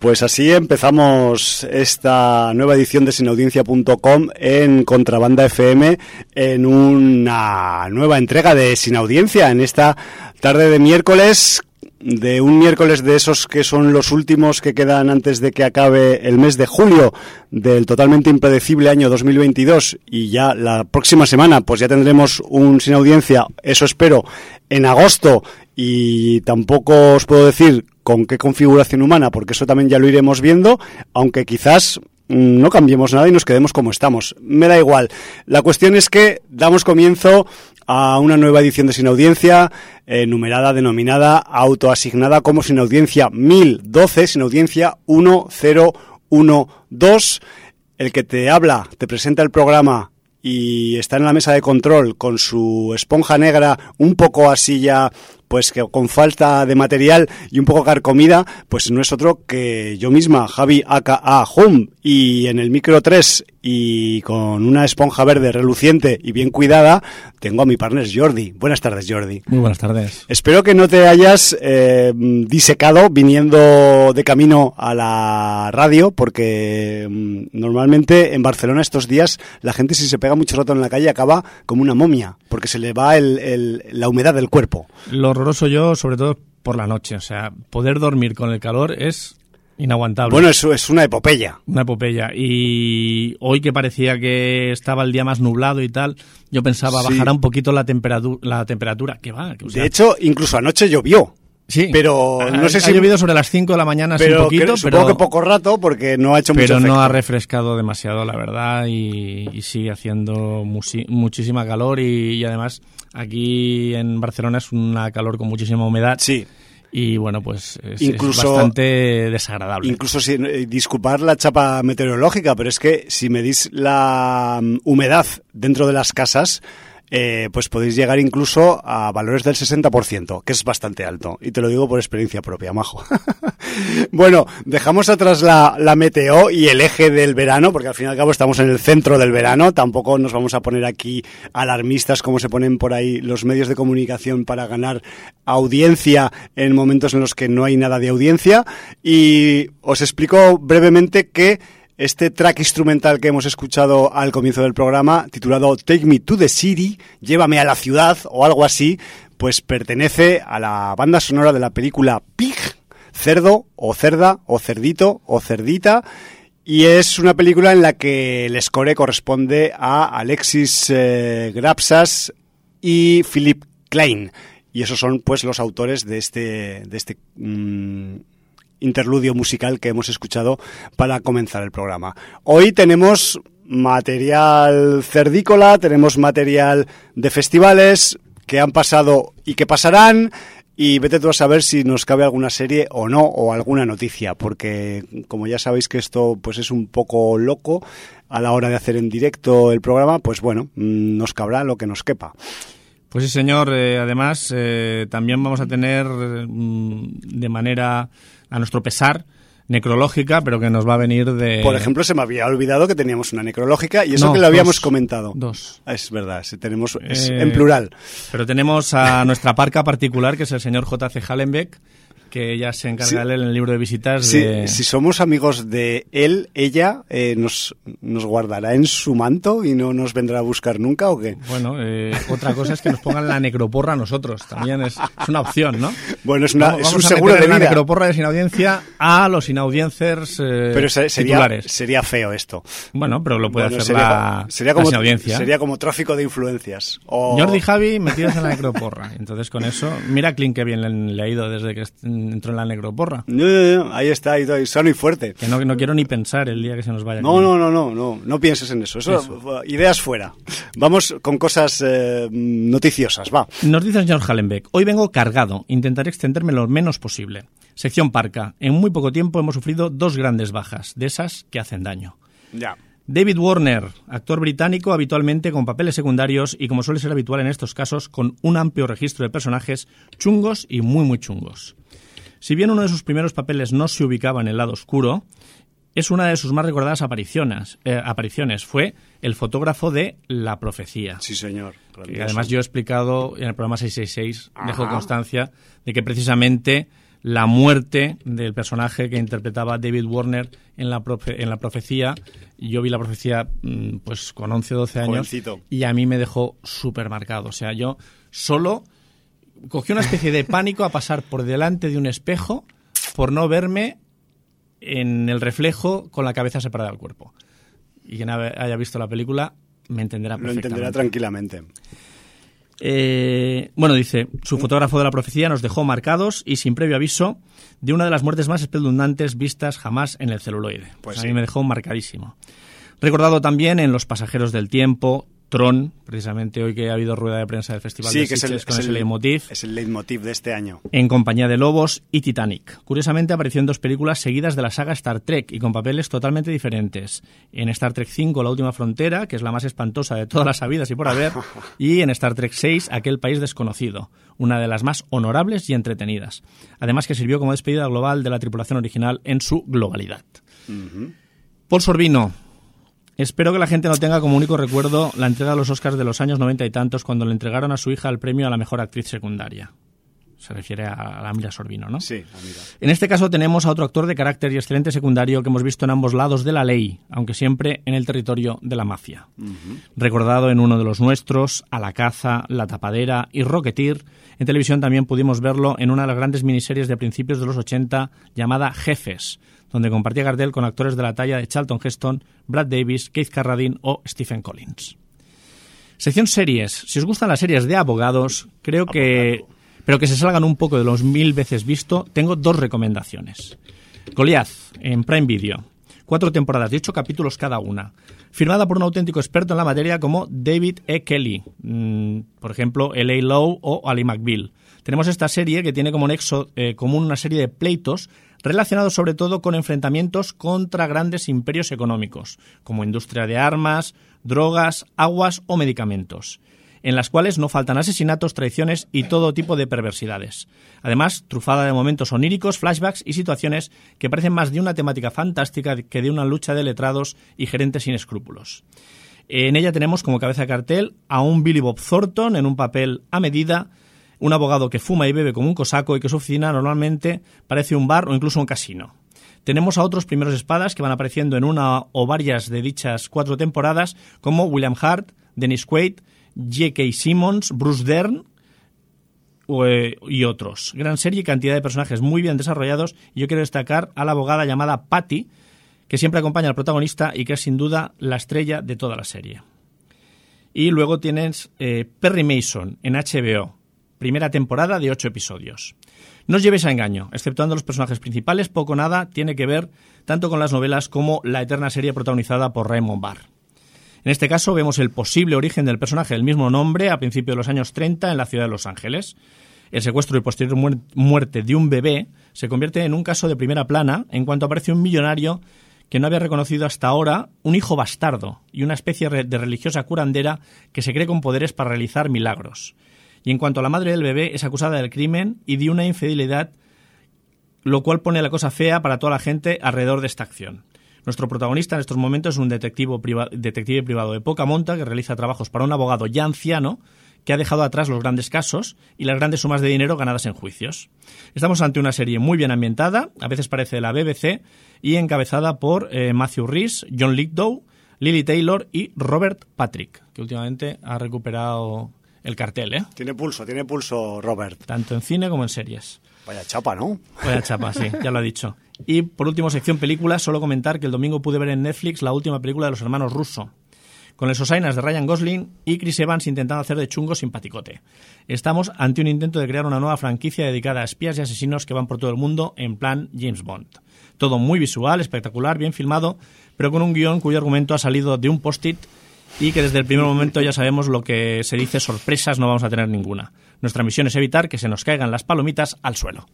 Pues así empezamos esta nueva edición de sinaudiencia.com en Contrabanda FM en una nueva entrega de Sin Audiencia en esta tarde de miércoles de un miércoles de esos que son los últimos que quedan antes de que acabe el mes de julio del totalmente impredecible año 2022 y ya la próxima semana pues ya tendremos un sin audiencia, eso espero, en agosto. Y tampoco os puedo decir con qué configuración humana porque eso también ya lo iremos viendo, aunque quizás no cambiemos nada y nos quedemos como estamos. Me da igual. La cuestión es que damos comienzo a una nueva edición de Sin Audiencia, eh, numerada, denominada, autoasignada como Sin Audiencia 1012, Sin Audiencia 1012. El que te habla, te presenta el programa y está en la mesa de control con su esponja negra un poco así ya pues que con falta de material y un poco carcomida, pues no es otro que yo misma, Javi aka Hum, y en el micro 3 y con una esponja verde reluciente y bien cuidada, tengo a mi partner Jordi. Buenas tardes, Jordi. Muy buenas tardes. Espero que no te hayas eh, disecado viniendo de camino a la radio, porque mm, normalmente en Barcelona estos días la gente si se pega mucho rato en la calle acaba como una momia, porque se le va el, la humedad del cuerpo. Lo horroroso yo, sobre todo por la noche, o sea, poder dormir con el calor es Inaguantable. Bueno, eso es una epopeya. Una epopeya. Y hoy que parecía que estaba el día más nublado y tal, yo pensaba, bajará un poquito la, temperatura, la temperatura. Que va. de hecho, incluso anoche llovió. Sí, pero no sé si ha llovido sobre las 5 de la mañana, pero un poquito, supongo que poco rato porque no ha hecho mucho Pero no ha refrescado demasiado, la verdad, y, sigue haciendo muchísima calor y, y, además aquí en Barcelona es una calor con muchísima humedad. Sí y bueno, pues es, bastante desagradable. Incluso si, eh, disculpar la chapa meteorológica, pero es que si medís la mm, humedad dentro de las casas, eh, pues podéis llegar incluso a valores del 60%, que es bastante alto. Y te lo digo por experiencia propia, majo. bueno, dejamos atrás la, la, meteo y el eje del verano, porque al fin y al cabo estamos en el centro del verano. Tampoco nos vamos a poner aquí alarmistas como se ponen por ahí los medios de comunicación para ganar audiencia en momentos en los que no hay nada de audiencia. Y os explico brevemente que este track instrumental que hemos escuchado al comienzo del programa, titulado Take Me to the City, Llévame a la ciudad o algo así, pues pertenece a la banda sonora de la película Pig, Cerdo o Cerda o Cerdito o Cerdita. Y es una película en la que el score corresponde a Alexis eh, Grapsas y Philip Klein. Y esos son pues los autores de este, de este mm, interludio musical que hemos escuchado para comenzar el programa. Hoy tenemos material cerdícola, tenemos material de festivales que han pasado y que pasarán. Y vete tú a saber si nos cabe alguna serie o no, o alguna noticia, porque como ya sabéis que esto pues es un poco loco a la hora de hacer en directo el programa, pues bueno, mm, nos cabrá lo que nos quepa. Pues sí, señor. Eh, además, eh, también vamos a tener mm, de manera a nuestro pesar, necrológica, pero que nos va a venir de... Por ejemplo, se me había olvidado que teníamos una necrológica y eso que lo habíamos comentado. Dos. Ah, es verdad, tenemos es eh, en plural. Pero tenemos a nuestra parca particular, que es el señor J.C. Hallenbeck, que ella se encarga en el libro de visitas. Si somos amigos de él, ella eh, nos, nos guardará en su manto y no nos vendrá a buscar nunca o qué? Bueno, eh, otra cosa es que nos pongan la necroporra a nosotros. También es, una opción, ¿no? Bueno, es, una, es un seguro de la necroporra de sin audiencia a los inaudiencers eh, pero sería, sería feo esto. Bueno, pero lo puede hacer sería, la, sería como, audiencia. Sería como tráfico de influencias. O... Jordi Javi metidos en la necroporra. Entonces con eso, mira Clint que bien le ha ido desde que entró en la necroporra. No, ahí está, ahí sano y fuerte. Que no, no quiero ni pensar el día que se nos vaya. No, no, no, no, no, no pienses en eso. eso, Ideas fuera. Vamos con cosas eh, noticiosas, va. Nos dice el señor Hallenbeck, hoy vengo cargado, intentaré extenderme lo menos posible. Sección Parca, en muy poco tiempo hemos sufrido dos grandes bajas, de esas que hacen daño. Ya. David Warner, actor británico habitualmente con papeles secundarios y como suele ser habitual en estos casos, con un amplio registro de personajes chungos y muy muy chungos. Si bien uno de sus primeros papeles no se ubicaba en el lado oscuro, es una de sus más recordadas apariciones. Eh, apariciones. Fue el fotógrafo de La Profecía. Sí, señor. además yo he explicado en el programa 666, dejo constancia de que precisamente la muerte del personaje que interpretaba David Warner en la, en la profecía. Yo vi la profecía mm, pues con 11 o 12 años y a mí me dejó súper marcado. O sea, yo solo cogí una especie de pánico a pasar por delante de un espejo por no verme en el reflejo con la cabeza separada del cuerpo. Y quien haya visto la película me entenderá perfectamente. Lo entenderá tranquilamente. Eh, bueno, dice, su fotógrafo de la profecía nos dejó marcados y sin previo aviso de una de las muertes más espeluznantes vistas jamás en el celuloide. Pues a mí me dejó marcadísimo. Recordado también en Los pasajeros del tiempo, Tron, precisamente hoy que ha habido rueda de prensa del Festival de que es el, con ese leitmotiv. Es el leitmotiv de este año. En compañía de Lobos y Titanic. Curiosamente apareció en dos películas seguidas de la saga Star Trek y con papeles totalmente diferentes. En Star Trek V, La Última Frontera, que es la más espantosa de todas las habidas y por haber, y en Star Trek VI, Aquel País Desconocido, una de las más honorables y entretenidas. Además que sirvió como despedida global de la tripulación original en su globalidad. Paul Sorbino, Espero que la gente no tenga como único recuerdo la entrega de los Oscars de los años noventa y tantos cuando le entregaron a su hija el premio a la mejor actriz secundaria. Se refiere a la Mira Sorbino, ¿no? Sí. En este caso tenemos a otro actor de carácter y excelente secundario que hemos visto en ambos lados de la ley, aunque siempre en el territorio de la mafia. Recordado en uno de los nuestros, A la caza, La tapadera y Rocketeer, en televisión también pudimos verlo en una de las grandes miniseries de principios de los 80 llamada Jefes, donde compartía Gardel con actores de la talla de Charlton Heston, Brad Davis, Keith Carradine o Stephen Collins. Sección series. Si os gustan las series de abogados, creo que... Pero que se salgan un poco de los mil veces visto, tengo dos recomendaciones. Goliath, en Prime Video. Cuatro temporadas de ocho capítulos cada una. Firmada por un auténtico experto en la materia como David E. Kelly. Mm, por ejemplo, L.A. Lowe o Ali McBeal. Tenemos esta serie que tiene como nexo eh, común una serie de pleitos relacionados sobre todo con enfrentamientos contra grandes imperios económicos, como industria de armas, drogas, aguas o medicamentos, en las cuales no faltan asesinatos, traiciones y todo tipo de perversidades. Además, trufada de momentos oníricos, flashbacks y situaciones que parecen más de una temática fantástica que de una lucha de letrados y gerentes sin escrúpulos. En ella tenemos como cabeza de cartel a un Billy Bob Thornton en un papel a medida, un abogado que fuma y bebe como un cosaco y que su oficina normalmente parece un bar o incluso un casino. Tenemos a otros primeros espadas que van apareciendo en una o varias de dichas cuatro temporadas, como William Hart, Dennis Quaid, J.K. Simmons, Bruce Dern eh, y otros. Gran serie y cantidad de personajes muy bien desarrollados. Y yo quiero destacar a la abogada llamada Patty, que siempre acompaña al protagonista y que es sin duda la estrella de toda la serie. Y luego tienes eh, Perry Mason en HBO, primera temporada de ocho episodios. No os llevéis a engaño, exceptuando los personajes principales, poco nada tiene que ver tanto con las novelas como la eterna serie protagonizada por Raymond Barr. En este caso vemos el posible origen del personaje del mismo nombre a principios de los años 30 en la ciudad de Los Ángeles. El secuestro y posterior muerte de un bebé se convierte en un caso de primera plana en cuanto aparece un millonario que no había reconocido hasta ahora un hijo bastardo y una especie de religiosa curandera que se cree con poderes para realizar milagros y en cuanto a la madre del bebé es acusada del crimen y de una infidelidad, lo cual pone la cosa fea para toda la gente alrededor de esta acción. Nuestro protagonista en estos momentos es un detective, detective privado de poca monta que realiza trabajos para un abogado ya anciano que ha dejado atrás los grandes casos y las grandes sumas de dinero ganadas en juicios. Estamos ante una serie muy bien ambientada, a veces parece de la BBC, y encabezada por eh, Matthew Rhys, John Lithgow, Lily Taylor y Robert Patrick, que últimamente ha recuperado el cartel, ¿eh? Tiene pulso, tiene pulso, Robert. Tanto en cine como en series. Vaya chapa, ¿no? Vaya chapa, sí, ya lo ha dicho. Y por último, sección películas, solo comentar que el domingo pude ver en Netflix la última película de los hermanos Russo, con el Sosainas de Ryan Gosling y Chris Evans intentando hacer de chungo simpaticote. Estamos ante un intento de crear una nueva franquicia dedicada a espías y asesinos que van por todo el mundo en plan James Bond. Todo muy visual, espectacular, bien filmado, pero con un guion cuyo argumento ha salido de un post-it y que desde el primer momento ya sabemos lo que se dice, sorpresas no vamos a tener ninguna. Nuestra misión es evitar que se nos caigan las palomitas al suelo.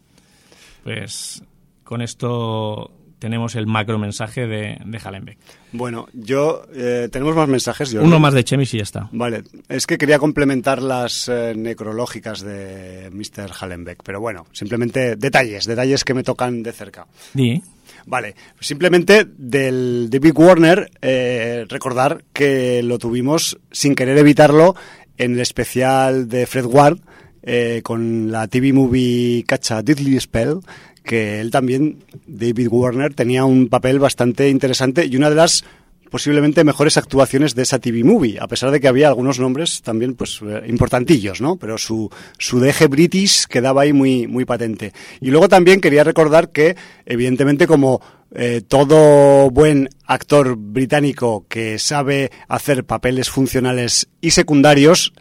Pues con esto tenemos el macro mensaje de, de Hallenbeck. Bueno, yo eh, tenemos más mensajes. Uno más de Chemis y ya está. Vale, es que quería complementar las eh, necrológicas de Mr. Hallenbeck, pero bueno, simplemente detalles, detalles que me tocan de cerca. Di. Vale, simplemente del de Warner, eh, recordar que lo tuvimos sin querer evitarlo en el especial de Fred Ward, eh, con la TV movie Cacha Diddley Spell, que él también, David Warner, tenía un papel bastante interesante y una de las posiblemente mejores actuaciones de esa TV movie, a pesar de que había algunos nombres también pues eh, importantillos, ¿no? Pero su, su deje british quedaba ahí muy, muy patente. Y luego también quería recordar que, evidentemente, como eh, todo buen actor británico que sabe hacer papeles funcionales y secundarios,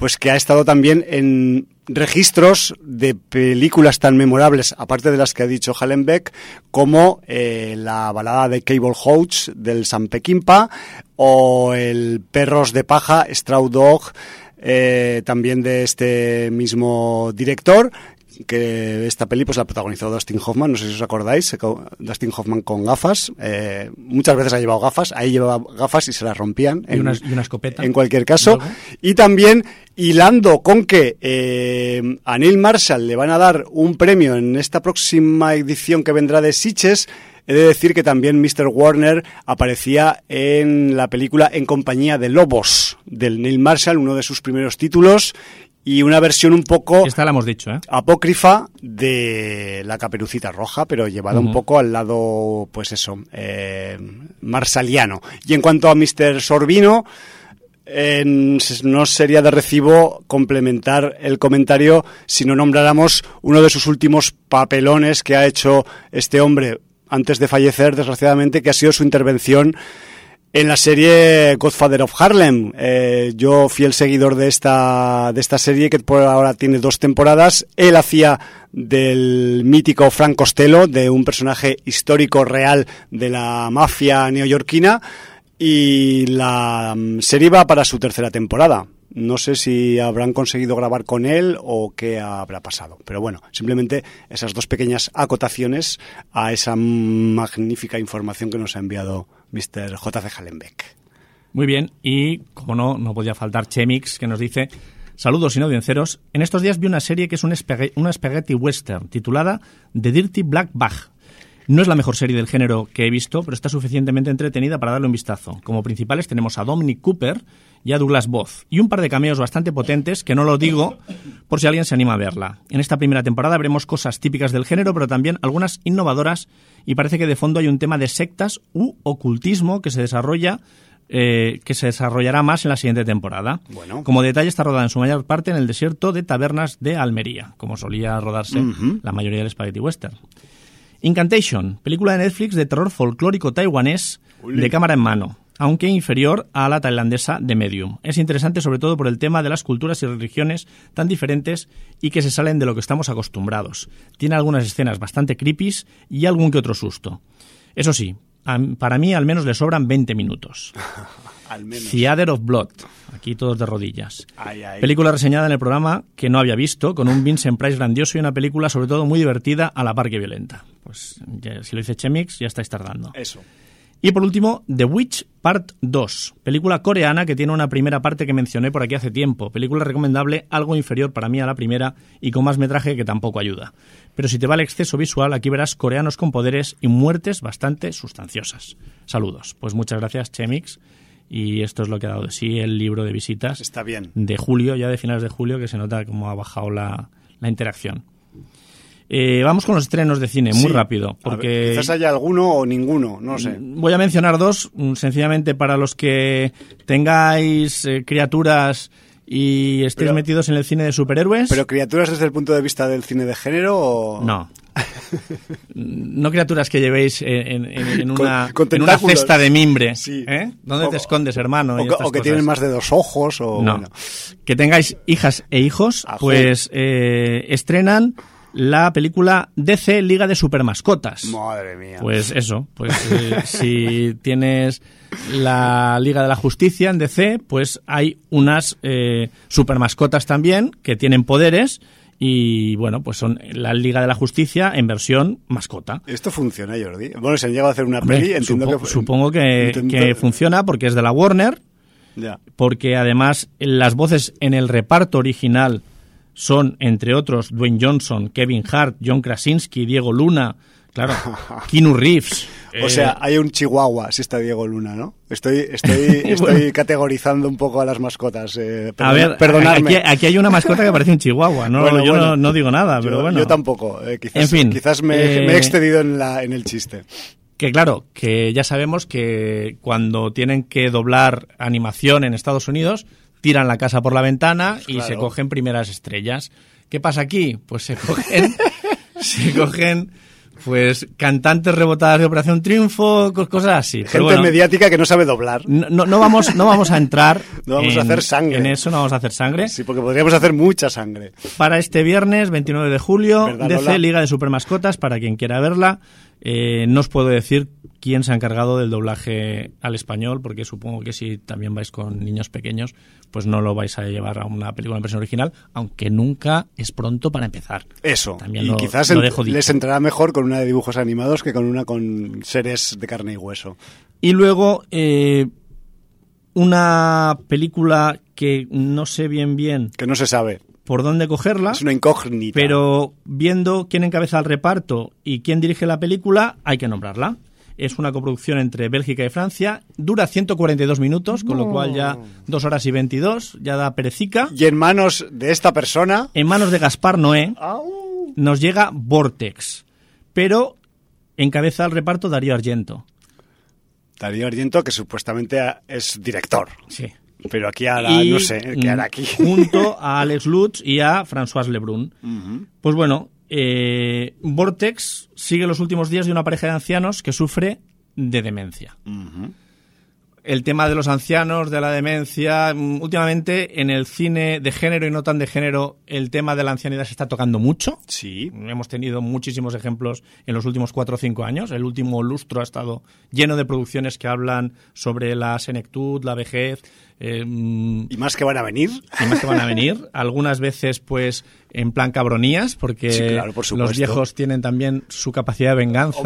pues que ha estado también en registros de películas tan memorables, aparte de las que ha dicho Hallenbeck, como eh, la balada de Cable Hodge del San Peckinpah o el Perros de Paja, Straw Dog, eh, también de este mismo director, que esta peli pues la protagonizó Dustin Hoffman, no sé si os acordáis, Dustin Hoffman con gafas, eh, muchas veces ha llevado gafas, ahí llevaba gafas y se las rompían. En, y, una, y una escopeta. En cualquier caso. Y también hilando con que eh, a Neil Marshall le van a dar un premio en esta próxima edición que vendrá de Sitges, He de decir que también Mr. Warner aparecía en la película En compañía de lobos del Neil Marshall, uno de sus primeros títulos, y una versión un poco Esta la hemos dicho, ¿eh? apócrifa de la caperucita roja, pero llevada un poco al lado, pues eso, eh, marsaliano. Y en cuanto a Mr. Sorbino, eh, no sería de recibo complementar el comentario si no nombráramos uno de sus últimos papelones que ha hecho este hombre antes de fallecer, desgraciadamente, que ha sido su intervención en la serie Godfather of Harlem. Eh, yo fui el seguidor de esta, de esta serie que por ahora tiene dos temporadas. Él hacía del mítico Frank Costello, de un personaje histórico real de la mafia neoyorquina. Y la mm, serie va para su tercera temporada. No sé si habrán conseguido grabar con él o qué habrá pasado. Pero bueno, simplemente esas dos pequeñas acotaciones a esa magnífica información que nos ha enviado Mr. J.C. Hallenbeck. Muy bien, y como no, no podía faltar Chemix, que nos dice... Saludos sin audiencios. En estos días vi una serie que es un una spaghetti western titulada The Dirty Black Bag. No es la mejor serie del género que he visto, pero está suficientemente entretenida para darle un vistazo. Como principales tenemos a Dominic Cooper y a Douglas Both, y un par de cameos bastante potentes que no lo digo por si alguien se anima a verla. En esta primera temporada veremos cosas típicas del género, pero también algunas innovadoras, y parece que de fondo hay un tema de sectas u ocultismo que se desarrolla eh, que se desarrollará más en la siguiente temporada. Como detalle, está rodada en su mayor parte en el desierto de tabernas de Almería, como solía rodarse la mayoría del Spaghetti Western. Incantation, película de Netflix de terror folclórico taiwanés de cámara en mano, aunque inferior a la tailandesa de Medium. Es interesante sobre todo por el tema de las culturas y religiones tan diferentes y que se salen de lo que estamos acostumbrados. Tiene algunas escenas bastante creepy y algún que otro susto. Eso sí, para mí al menos le sobran 20 minutos. al menos. Theater of Blood, aquí todos de rodillas. Película reseñada en el programa que no había visto, con un Vincent Price grandioso y una película sobre todo muy divertida a la par que violenta. Pues si lo dice Chemix, ya estáis tardando. Eso. Y por último, The Witch Part 2, película coreana que tiene una primera parte que mencioné por aquí hace tiempo. Película recomendable, algo inferior para mí a la primera y con más metraje que tampoco ayuda. Pero si te va el exceso visual, aquí verás coreanos con poderes y muertes bastante sustanciosas. Saludos. Pues muchas gracias, Chemix. Y esto es lo que ha dado de sí el libro de visitas. Está bien. De julio, ya de finales de julio, que se nota cómo ha bajado la, la interacción. Eh, vamos con los estrenos de cine, muy rápido. Porque quizás haya alguno o ninguno, no sé. Voy a mencionar dos, mm, sencillamente para los que tengáis eh, criaturas y estéis metidos en el cine de superhéroes. ¿Pero criaturas desde el punto de vista del cine de género o...? No. No criaturas que llevéis en, una, cesta de mimbre. ¿eh? ¿Dónde te escondes, hermano? O, que tienen más de dos ojos. O, no. Que tengáis hijas e hijos, pues estrenan la película DC Liga de Supermascotas. Madre mía. Pues eso, pues eh, si tienes la Liga de la Justicia en DC, pues hay unas eh, supermascotas también que tienen poderes y bueno, pues son la Liga de la Justicia en versión mascota. Esto funciona, Jordi. Bueno, se han llegado a hacer una peli, Supongo que, que funciona porque es de la Warner, ya. porque además las voces en el reparto original son, entre otros, Dwayne Johnson, Kevin Hart, John Krasinski, Diego Luna, Claro. Keanu Reeves. O sea, hay un chihuahua si está Diego Luna, ¿no? Estoy, estoy, estoy categorizando un poco a las mascotas. Eh, a ver, perdonadme. Aquí, aquí, hay una mascota que parece un chihuahua. No, yo no, digo nada, pero bueno. Yo tampoco. Eh, quizás, en fin, quizás me, me, he excedido en, la, en el chiste. Que claro, que ya sabemos que cuando tienen que doblar animación en Estados Unidos, tiran la casa por la ventana y se cogen primeras estrellas. ¿Qué pasa aquí? Pues se cogen, se cogen pues cantantes rebotadas de Operación Triunfo, cosas así. Gente mediática que no sabe doblar. No, no, vamos, no vamos a entrar. no vamos a hacer sangre. En eso no vamos a hacer sangre. Sí, porque podríamos hacer mucha sangre. Para este viernes, 29 de julio, DC Liga de Supermascotas, para quien quiera verla. Eh, no os puedo decir quién se ha encargado del doblaje al español, porque supongo que si también vais con niños pequeños, pues no lo vais a llevar a una película en versión original, aunque nunca es pronto para empezar. Eso, y quizás les entrará mejor con una de dibujos animados que con una con seres de carne y hueso. Y luego, eh, una película que no sé bien bien... Que no se sabe por dónde cogerla. Es una incógnita. Pero viendo quién encabeza el reparto y quién dirige la película, hay que nombrarla. Es una coproducción entre Bélgica y Francia. Dura 142 minutos, con lo cual ya dos horas y 22, ya da perecica. Y en manos de esta persona. En manos de Gaspar Noé. Nos llega Vortex. Pero encabeza el reparto Darío Argento. Darío Argento, que supuestamente es director. Sí. Pero aquí ahora, no sé, ¿qué hará aquí? Junto a Alex Lutz y a François Lebrun. Pues bueno, eh, Vortex sigue los últimos días de una pareja de ancianos que sufre de demencia el tema de los ancianos, de la demencia. Mm, últimamente en el cine de género y no tan de género, el tema de la ancianidad se está tocando mucho. Sí. Hemos tenido muchísimos ejemplos en los últimos cuatro o cinco años. El último lustro ha estado lleno de producciones que hablan sobre la senectud, la vejez. Eh, mm, y más que van a venir. Y más que van a venir. Algunas veces, pues, en plan cabronías, porque los viejos tienen también su capacidad de venganza.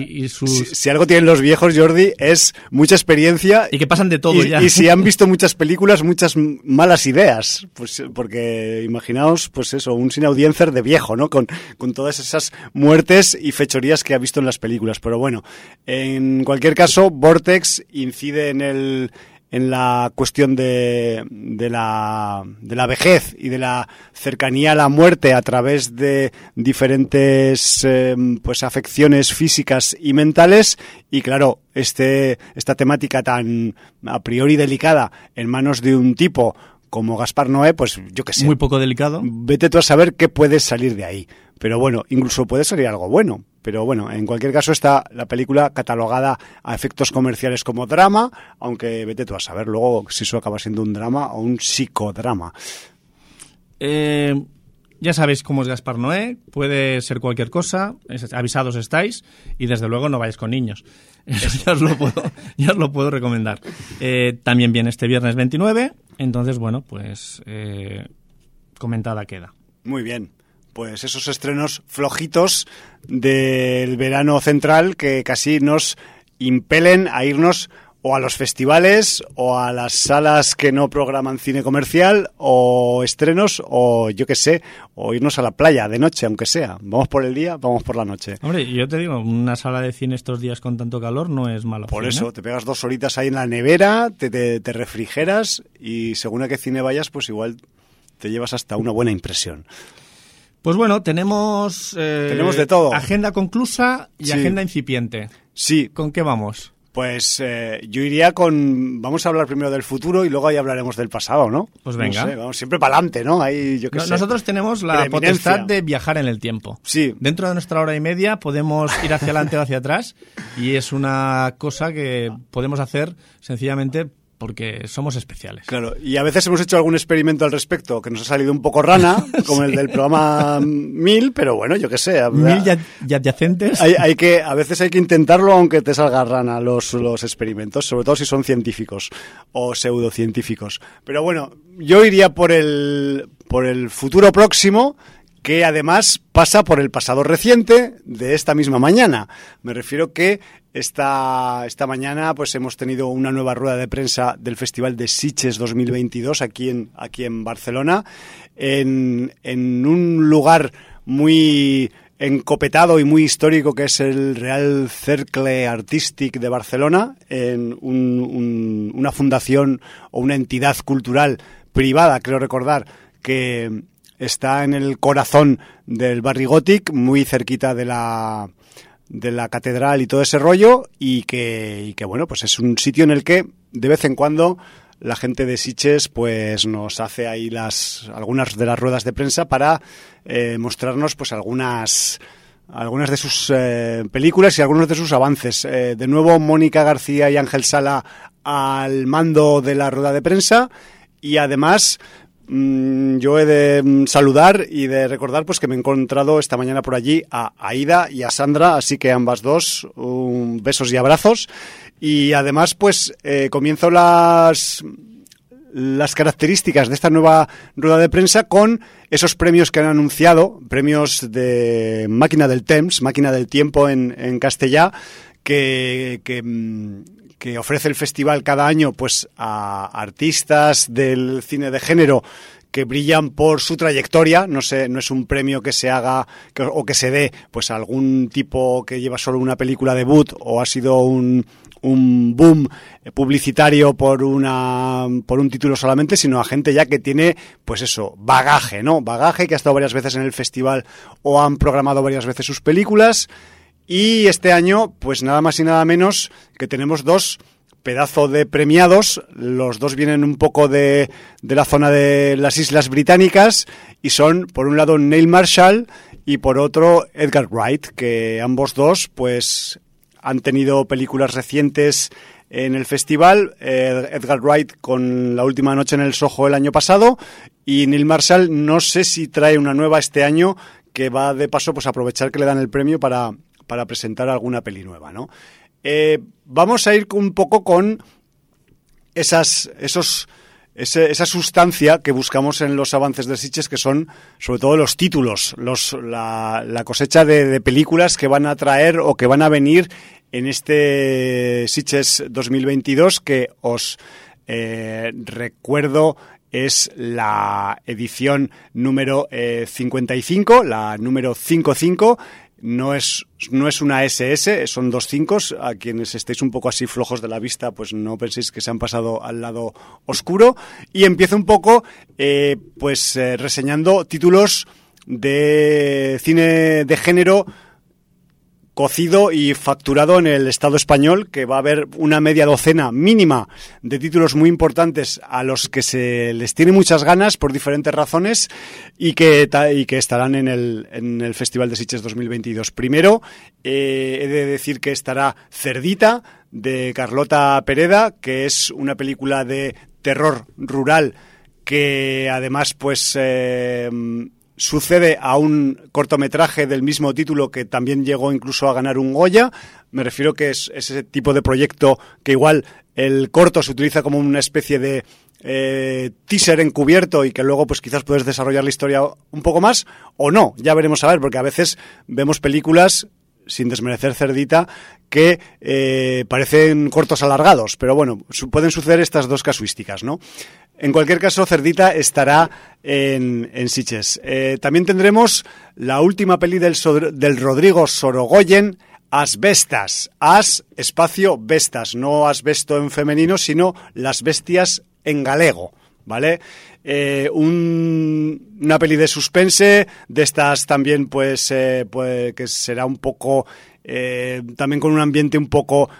y, si, algo tienen los viejos, Jordi, es mucha experiencia. Y que pasan de todo ya. Y si han visto muchas películas, muchas malas ideas. Pues porque imaginaos, pues eso, un sin audiencia de viejo, ¿no? Con, con todas esas muertes y fechorías que ha visto en las películas. Pero bueno, en cualquier caso, Vortex incide en el en la cuestión de, de, la, de la vejez y de la cercanía a la muerte a través de diferentes em, pues afecciones físicas y mentales y claro este esta temática tan a priori delicada en manos de un tipo como Gaspar Noé, pues yo qué sé. Muy poco delicado. Vete tú a saber qué puede salir de ahí. Pero bueno, incluso puede salir algo bueno. Pero bueno, en cualquier caso está la película catalogada a efectos comerciales como drama, aunque vete tú a saber luego si eso acaba siendo un drama o un psicodrama. Eh, ya sabéis cómo es Gaspar Noé, puede ser cualquier cosa, avisados estáis y desde luego no vais con niños. Eso ya os lo puedo, ya os lo puedo recomendar. Eh, también viene este viernes 29, entonces bueno, pues eh, comentada queda. Muy bien. Pues esos estrenos flojitos del verano central que casi nos impelen a irnos o a los festivales o a las salas que no programan cine comercial o estrenos o yo qué sé, o irnos a la playa de noche, aunque sea. Vamos por el día, vamos por la noche. Hombre, yo te digo, una sala de cine estos días con tanto calor no es malo. Por eso, te pegas dos horitas ahí en la nevera, te, te, refrigeras y según a qué cine vayas, pues igual te llevas hasta una buena impresión. Pues bueno, tenemos, eh, tenemos de todo. agenda conclusa y agenda incipiente. Sí. ¿Con qué vamos? Pues eh, yo iría con. Vamos a hablar primero del futuro y luego ahí hablaremos del pasado, ¿no? Pues venga. vamos siempre para adelante, ¿no? Ahí, yo Nosotros tenemos la potestad de viajar en el tiempo. Sí. Dentro de nuestra hora y media podemos ir hacia adelante o hacia atrás y es una cosa que podemos hacer sencillamente porque somos especiales. Claro, y a veces hemos hecho algún experimento al respecto que nos ha salido un poco rana, como el del programa 1000, pero bueno, yo qué sé. Mil y adyacentes. Hay, que, a veces hay que intentarlo aunque te salga rana los, los experimentos, sobre todo si son científicos o pseudocientíficos. Pero bueno, yo iría por el, por el futuro próximo, que además pasa por el pasado reciente de esta misma mañana. Me refiero que esta, esta mañana pues hemos tenido una nueva rueda de prensa del Festival de Sitges 2022 aquí en, aquí en Barcelona, en, en un lugar muy encopetado y muy histórico que es el Real Cercle Artístic de Barcelona, en una fundación o una entidad cultural privada, creo recordar, que está en el corazón del barrio Gothic, muy cerquita de la de la catedral y todo ese rollo y que, y que bueno pues es un sitio en el que de vez en cuando la gente de Siches pues nos hace ahí las algunas de las ruedas de prensa para eh, mostrarnos pues algunas algunas de sus eh, películas y algunos de sus avances. Eh, de nuevo Mónica García y Ángel Sala al mando de la rueda de prensa y además yo he de mm, saludar y de recordar pues que me he encontrado esta mañana por allí a Aida y a Sandra, así que ambas dos, besos y abrazos. Y además, pues eh, comienzo las las características de esta nueva rueda de prensa con esos premios que han anunciado, premios de máquina del temps, máquina del tiempo en, en castellá, que, que, que, ofrece el festival cada año pues a artistas del cine de género que brillan por su trayectoria, no sé, no es un premio que se haga o que se dé pues a algún tipo que lleva solo una película debut o ha sido un un boom publicitario por una por un título solamente, sino a gente ya que tiene, pues eso, bagaje, ¿no? Bagaje que ha estado varias veces en el festival o han programado varias veces sus películas. Y este año, pues nada más y nada menos que tenemos dos pedazo de premiados. Los dos vienen un poco de, de, la zona de las Islas Británicas y son, por un lado, Neil Marshall y por otro, Edgar Wright, que ambos dos, pues, han tenido películas recientes en el festival. Edgar Wright con La última noche en el Soho el año pasado y Neil Marshall no sé si trae una nueva este año que va de paso pues aprovechar que le dan el premio para, para presentar alguna peli nueva, ¿no? Eh, vamos a ir un poco con esas, esos esa sustancia que buscamos en los avances de Sitches, que son sobre todo los títulos, los, la, cosecha de, películas que van a traer o que van a venir en este Sitches 2022, que os eh, recuerdo es la edición número 55, eh, la número 55, no es, no es una SS, son dos cinco. A quienes estéis un poco así flojos de la vista, pues no penséis que se han pasado al lado oscuro. Y empiezo un poco, eh, pues eh, reseñando títulos de cine de género cocido y facturado en el Estado español, que va a haber una media docena mínima de títulos muy importantes a los que se les tiene muchas ganas por diferentes razones y que, y que estarán en el, en el Festival de Sitges 2022. Primero, eh, he de decir que estará Cerdita, de Carlota Pereda, que es una película de terror rural que además pues eh, sucede a un cortometraje del mismo título que también llegó incluso a ganar un Goya. Me refiero que es, ese tipo de proyecto que igual el corto se utiliza como una especie de eh, teaser encubierto y que luego pues quizás puedes desarrollar la historia un poco más o no, ya veremos a ver, porque a veces vemos películas sin desmerecer Cerdita, que eh, parecen cortos alargados, pero bueno, pueden suceder estas dos casuísticas, ¿no? En cualquier caso, Cerdita estará en, en Siches. Eh, también tendremos la última peli del, del Rodrigo Sorogoyen, Asbestas. As, espacio, bestas. No asbesto en femenino, sino las bestias en galego. ¿Vale? Eh, una peli de suspense, de estas también, pues, eh, pues que será un poco también con un ambiente un poco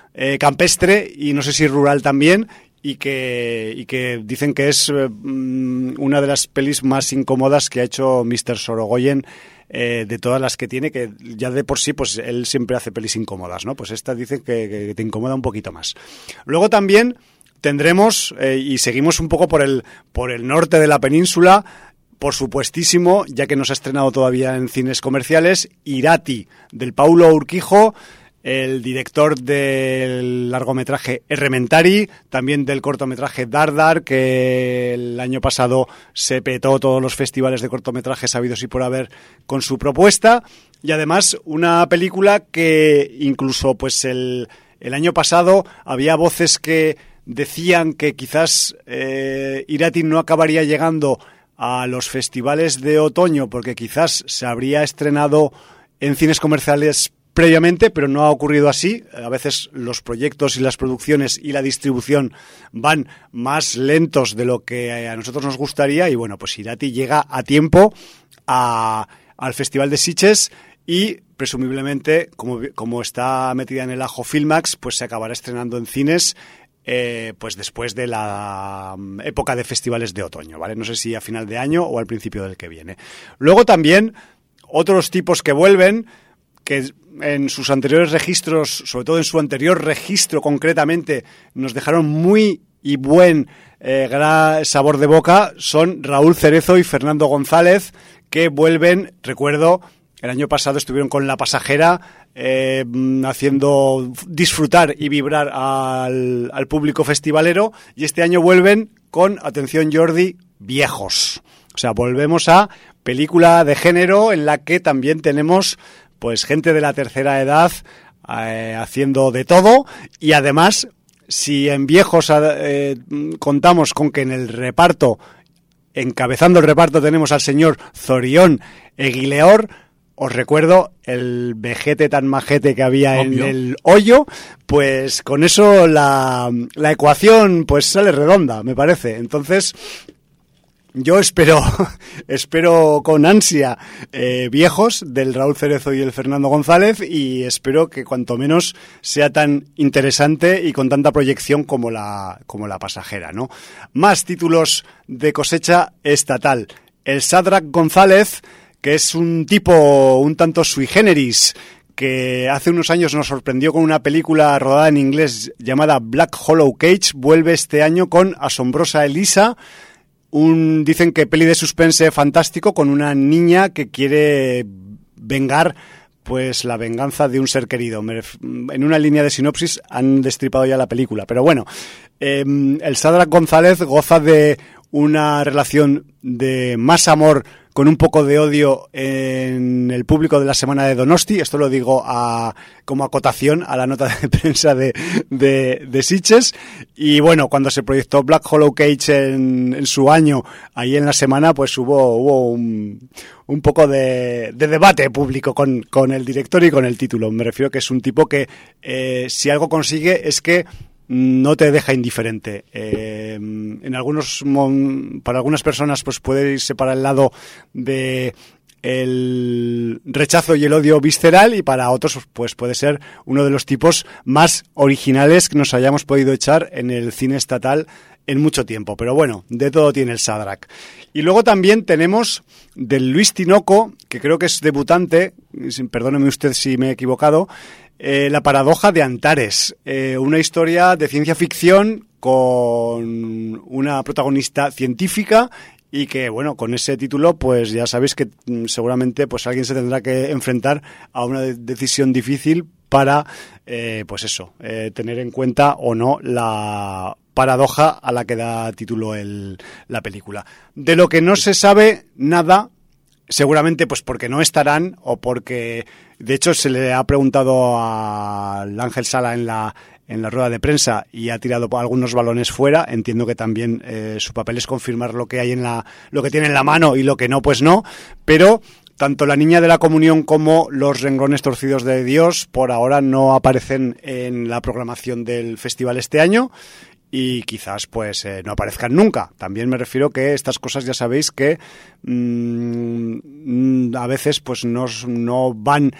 campestre y no sé si rural también y que, y que dicen que es eh, mm, una de las pelis más incómodas que ha hecho Mr. Sorogoyen eh, de todas las que tiene, que ya de por sí, pues él siempre hace pelis incómodas, ¿no? Pues esta dice que, te incomoda un poquito más. Luego también tendremos, eh, y seguimos un poco por el, por el norte de la península, por supuestísimo, ya que no se ha estrenado todavía en cines comerciales, Irati, del Paulo Urquijo, el director del largometraje Errementari, también del cortometraje Dardar, que el año pasado se petó todos los festivales de cortometrajes habidos y por haber con su propuesta. Y además una película que incluso pues el, el año pasado había voces que decían que quizás eh, Irati no acabaría llegando a los festivales de otoño porque quizás se habría estrenado en cines comerciales previamente, pero no ha ocurrido así. A veces los proyectos y las producciones y la distribución van más lentos de lo que a nosotros nos gustaría y bueno, pues Irati llega a tiempo al Festival de Sitges y presumiblemente, como, como está metida en el ajo Filmax, pues se acabará estrenando en cines eh, pues después de la mm, época de festivales de otoño, ¿vale? No sé si a final de año o al principio del que viene. Luego también otros tipos que vuelven, que en sus anteriores registros, sobre todo en su anterior registro concretamente, nos dejaron muy y buen eh, sabor de boca, son Raúl Cerezo y Fernando González, que vuelven, recuerdo, el año pasado estuvieron con La Pasajera eh, haciendo disfrutar y vibrar al, al, público festivalero y este año vuelven con, atención Jordi, viejos. O sea, volvemos a película de género en la que también tenemos pues gente de la tercera edad eh, haciendo de todo y además si en viejos eh, contamos con que en el reparto encabezando el reparto tenemos al señor Zorión Eguileor, os recuerdo el vejete tan majete que había en el hoyo, pues con eso la, la, ecuación pues sale redonda, me parece. Entonces, yo espero, espero con ansia eh, viejos del Raúl Cerezo y el Fernando González y espero que cuanto menos sea tan interesante y con tanta proyección como la, como la pasajera, ¿no? Más títulos de cosecha estatal. El Sadrach González, que es un tipo un tanto sui generis, que hace unos años nos sorprendió con una película rodada en inglés llamada Black Hollow Cage, vuelve este año con Asombrosa Elisa, un dicen que peli de suspense fantástico con una niña que quiere vengar pues la venganza de un ser querido. En una línea de sinopsis han destripado ya la película, pero bueno, em, el Sadra González goza de una relación de más amor con un poco de odio en el público de la semana de Donosti. Esto lo digo a, como acotación a la nota de prensa de, de, de Sitges. Y bueno, cuando se proyectó Black Hollow Cage en, en su año, ahí en la semana, pues hubo, hubo un, un poco de, de, debate público con, con el director y con el título. Me refiero que es un tipo que, eh, si algo consigue, es que no te deja indiferente. Eh, en algunos, para algunas personas, pues puede irse para el lado de el rechazo y el odio visceral y para otros pues puede ser uno de los tipos más originales que nos hayamos podido echar en el cine estatal en mucho tiempo. Pero bueno, de todo tiene el Sadrak. Y luego también tenemos del Luis Tinoco, que creo que es debutante, perdóneme usted si me he equivocado, eh, la paradoja de Antares, eh, una historia de ciencia ficción con una protagonista científica y que bueno con ese título pues ya sabéis que mm, seguramente pues alguien se tendrá que enfrentar a una decisión difícil para eh, pues eso tener en cuenta o no la paradoja a la que da título el, la película. De lo que no se sabe nada seguramente pues porque no estarán o porque de hecho se le ha preguntado al Ángel Sala en la en la rueda de prensa y ha tirado algunos balones fuera. Entiendo que también eh, su papel es confirmar lo que hay en la lo que tiene en la mano y lo que no pues no. Pero tanto la niña de la comunión como los renglones torcidos de Dios por ahora no aparecen en la programación del festival este año y quizás pues eh, no aparezcan nunca. También me refiero que estas cosas ya sabéis que mmm, a veces pues no, no van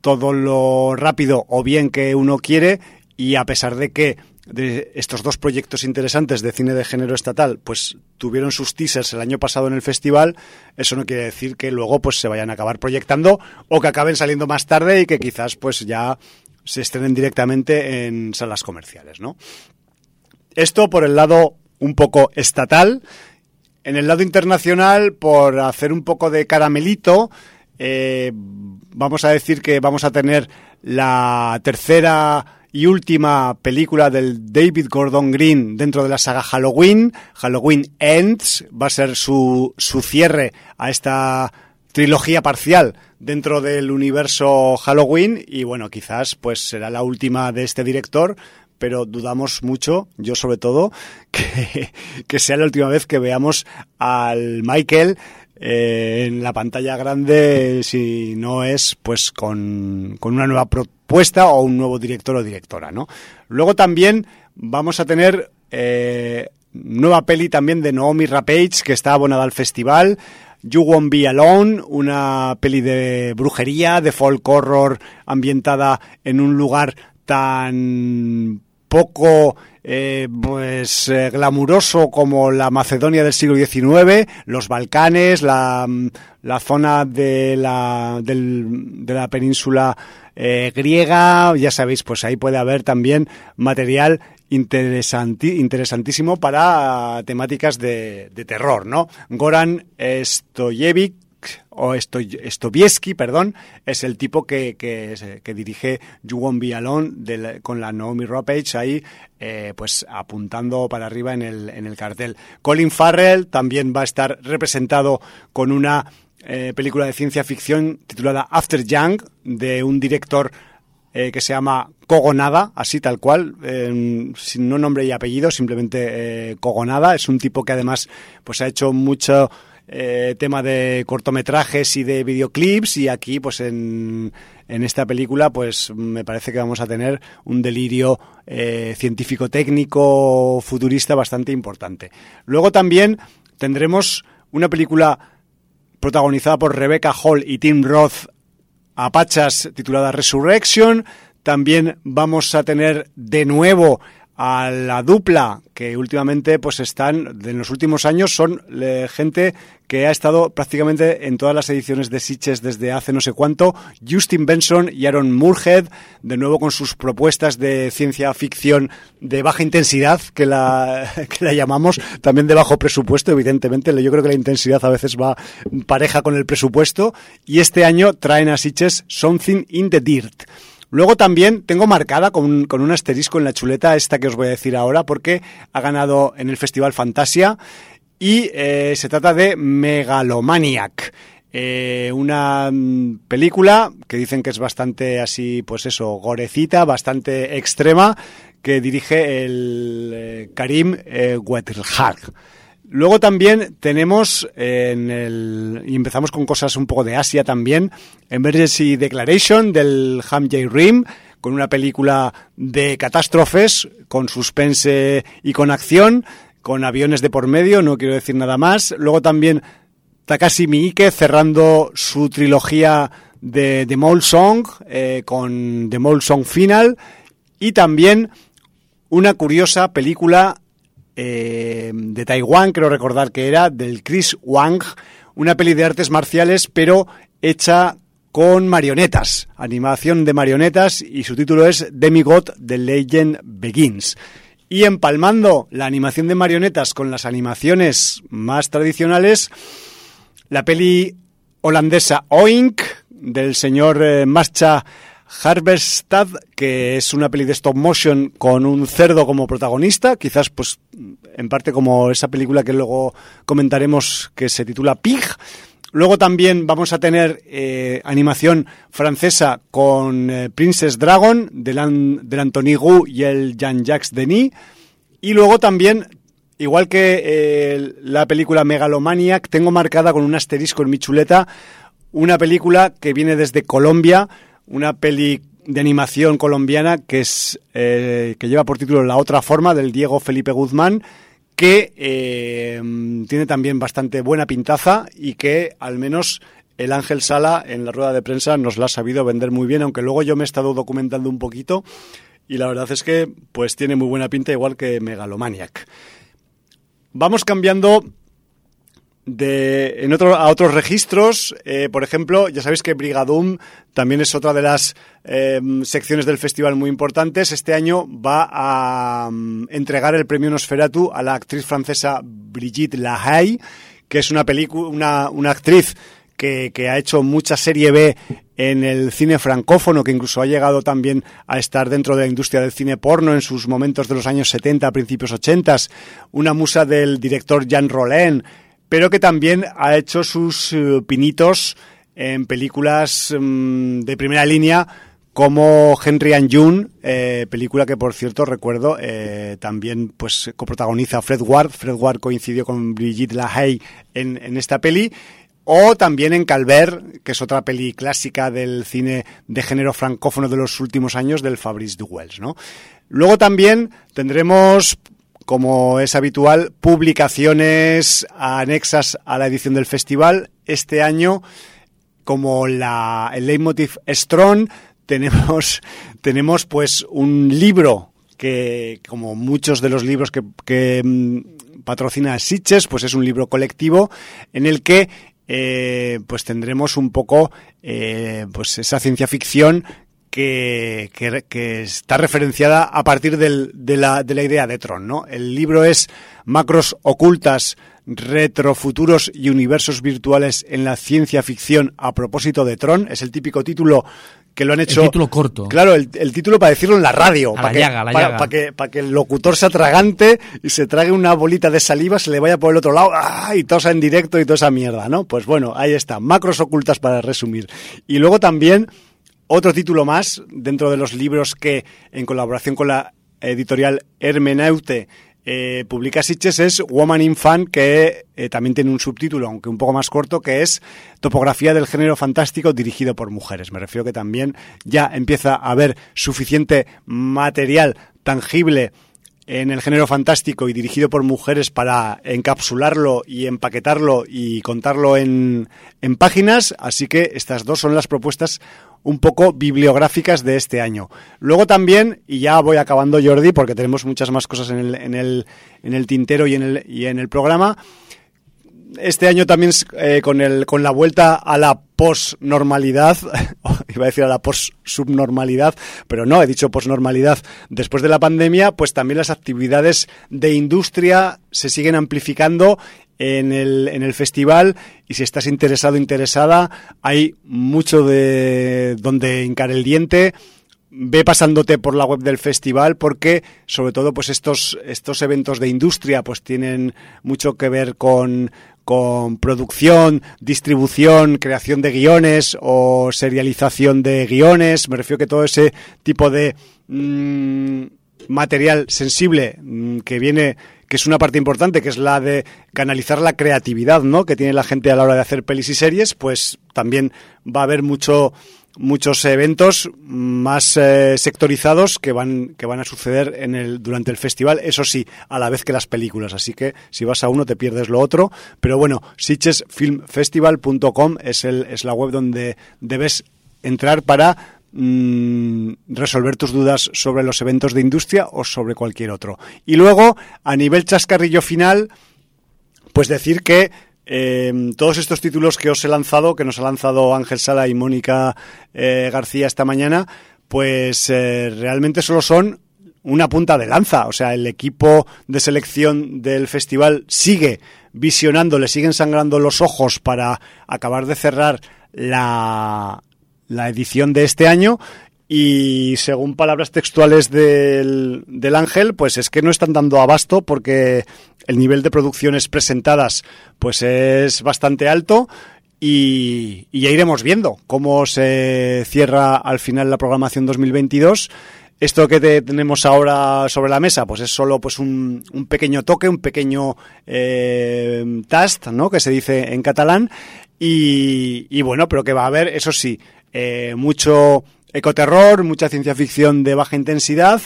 todo lo rápido o bien que uno quiere y a pesar de que de estos dos proyectos interesantes de cine de género estatal pues tuvieron sus teasers el año pasado en el festival, eso no quiere decir que luego pues se vayan a acabar proyectando o que acaben saliendo más tarde y que quizás pues ya se estrenen directamente en salas comerciales, ¿no? Esto por el lado un poco estatal. En el lado internacional, por hacer un poco de caramelito, eh, vamos a decir que vamos a tener la tercera y última película del David Gordon Green dentro de la saga Halloween. Halloween Ends va a ser su, su cierre a esta trilogía parcial dentro del universo Halloween y bueno, quizás pues será la última de este director pero dudamos mucho, yo sobre todo, que, que sea la última vez que veamos al Michael eh, en la pantalla grande si no es pues con, con una nueva propuesta o un nuevo director o directora, ¿no? Luego también vamos a tener eh, nueva peli también de Naomi Rapage que está abonada al festival. You Won't Be Alone, una peli de brujería, de folk horror ambientada en un lugar tan poco eh, pues eh, glamuroso como la Macedonia del siglo XIX, los Balcanes, la, la zona de la, del, de la península eh, griega, ya sabéis, pues ahí puede haber también material interesanti, interesantísimo para temáticas de, de terror, ¿no? Goran Stojevic o Stovieski, perdón, es el tipo que, que, que dirige You Won't Be Alone con la Naomi Ropage ahí, eh, pues apuntando para arriba en el, en el cartel. Colin Farrell también va a estar representado con una eh, película de ciencia ficción titulada After Young, de un director eh, que se llama Cogonada, así tal cual, eh, sin no nombre y apellido, simplemente eh, Cogonada. Es un tipo que además pues ha hecho mucho eh, tema de cortometrajes y de videoclips y aquí pues en, en esta película pues me parece que vamos a tener un delirio eh, científico técnico futurista bastante importante. Luego también tendremos una película protagonizada por Rebecca Hall y Tim Roth Apachas titulada Resurrection. También vamos a tener de nuevo a la dupla que últimamente pues están en los últimos años son eh, gente que ha estado prácticamente en todas las ediciones de Sitches desde hace no sé cuánto. Justin Benson y Aaron Moorhead de nuevo con sus propuestas de ciencia ficción de baja intensidad que la, que la llamamos también de bajo presupuesto evidentemente. Yo creo que la intensidad a veces va pareja con el presupuesto. Y este año traen a Sitches Something in the Dirt Luego también tengo marcada con con un, asterisco en la chuleta esta que os voy a decir ahora porque ha ganado en el Festival Fantasia y eh, se trata de Megalomaniac. Eh, una mm, película que dicen que es bastante así, pues eso, gorecita, bastante extrema, que dirige el eh, Karim eh, Luego también tenemos en el y empezamos con cosas un poco de Asia también, Emergency Declaration del Ham Jae Rim con una película de catástrofes con suspense y con acción, con aviones de por medio, no quiero decir nada más. Luego también Takashi Miike cerrando su trilogía de The Mole Song eh, con The Mole Song Final y también una curiosa película eh, de Taiwán, creo recordar que era, del Chris Wang, una peli de artes marciales, pero hecha con marionetas, animación de marionetas, y su título es Demigod The Legend Begins. Y empalmando la animación de marionetas con las animaciones más tradicionales, la peli holandesa Oink, del señor eh, Mascha Harvestad, que es una peli de stop motion con un cerdo como protagonista, quizás pues en parte como esa película que luego comentaremos que se titula Pig. Luego también vamos a tener eh, animación francesa con eh, Princess Dragon del, del Anthony Gu y el Jean-Jacques Denis. Y luego también, igual que eh, la película Megalomaniac, tengo marcada con un asterisco en mi chuleta una película que viene desde Colombia, una peli de animación colombiana que es eh, que lleva por título La otra forma del Diego Felipe Guzmán que eh, tiene también bastante buena pintaza y que al menos el Ángel Sala en la rueda de prensa nos la ha sabido vender muy bien, aunque luego yo me he estado documentando un poquito y la verdad es que pues tiene muy buena pinta igual que Megalomaniac. Vamos cambiando de, en otro, a otros registros. Eh, por ejemplo, ya sabéis que Brigadum también es otra de las eh, secciones del festival muy importantes. Este año va a um, entregar el premio Nosferatu a la actriz francesa Brigitte Lahaye, que es una, una, una actriz que, que, ha hecho mucha serie B en el cine francófono, que incluso ha llegado también a estar dentro de la industria del cine porno en sus momentos de los años 70, principios 80, una musa del director Jean Rollin, pero que también ha hecho sus uh, pinitos en películas um, de primera línea como Henry and June, eh, película que por cierto recuerdo eh, también pues coprotagoniza Fred Ward. Fred Ward coincidió con Brigitte LaHaye en, en esta peli. o también en Calvert, que es otra peli clásica del cine de género francófono de los últimos años del Fabrice Duwels, ¿no? Luego también tendremos como es habitual, publicaciones anexas a la edición del festival. Este año, como la, el leitmotiv Strong, tenemos, tenemos pues un libro que, como muchos de los libros que, mm, patrocina Sitches, pues es un libro colectivo en el que eh, pues tendremos un poco eh, pues esa ciencia ficción que, que, está referenciada a partir del, de, la, de la idea de Tron. ¿no? El libro es Macros ocultas, retrofuturos y universos virtuales en la ciencia ficción a propósito de Tron. Es el típico título que lo han hecho. El título corto. Claro, el, título para decirlo en la radio. para, que, para, que, el locutor se atragante y se trague una bolita de saliva, se le vaya por el otro lado ¡ah! y tosa en directo y toda esa mierda, ¿no? Pues bueno, ahí está. Macros ocultas para resumir. Y luego también otro título más dentro de los libros que, en colaboración con la editorial Hermeneute, eh, publica Sitches es Woman in Fan, que eh, también tiene un subtítulo, aunque un poco más corto, que es Topografía del género fantástico dirigido por mujeres. Me refiero que también ya empieza a haber suficiente material tangible en el género fantástico y dirigido por mujeres para encapsularlo y empaquetarlo y contarlo en, en páginas. Así que estas dos son las propuestas un poco bibliográficas de este año. Luego también, y ya voy acabando Jordi, porque tenemos muchas más cosas en el, en el, en el tintero y en el, y en el programa, este año también eh, con, el, con la vuelta a la post-normalidad, iba a decir a la post-subnormalidad, pero no, he dicho post-normalidad, después de la pandemia, pues también las actividades de industria se siguen amplificando en el, en el festival y si estás interesado interesada hay mucho de donde hincar el diente ve pasándote por la web del festival porque sobre todo pues estos estos eventos de industria pues tienen mucho que ver con con producción, distribución, creación de guiones o serialización de guiones. Me refiero que todo ese tipo de mm, material sensible mm, que viene que es una parte importante, que es la de canalizar la creatividad, ¿no? Que tiene la gente a la hora de hacer pelis y series, pues también va a haber mucho muchos eventos más eh, sectorizados que van que van a suceder en el durante el festival eso sí a la vez que las películas así que si vas a uno te pierdes lo otro pero bueno sitchesfilmfestival.com es el es la web donde debes entrar para Mm, resolver tus dudas sobre los eventos de industria o sobre cualquier otro. Y luego, a nivel chascarrillo final, pues decir que em, todos estos títulos que os he lanzado, que nos ha lanzado Ángel Sala y Mónica eh, García esta mañana, pues eh, realmente solo son una punta de lanza. O sea, el equipo de selección del festival sigue visionando, le siguen sangrando los ojos para acabar de cerrar la, la edición de este año y según palabras textuales del, del, Ángel, pues es que no están dando abasto porque el nivel de producciones presentadas pues es bastante alto y, ya iremos viendo cómo se cierra al final la programación 2022. Esto que tenemos ahora sobre la mesa, pues es solo pues un, un pequeño toque, un pequeño eh, tast, ¿no? Que se dice en catalán. Y, y, bueno, pero que va a haber, eso sí, eh, mucho ecoterror, mucha ciencia ficción de baja intensidad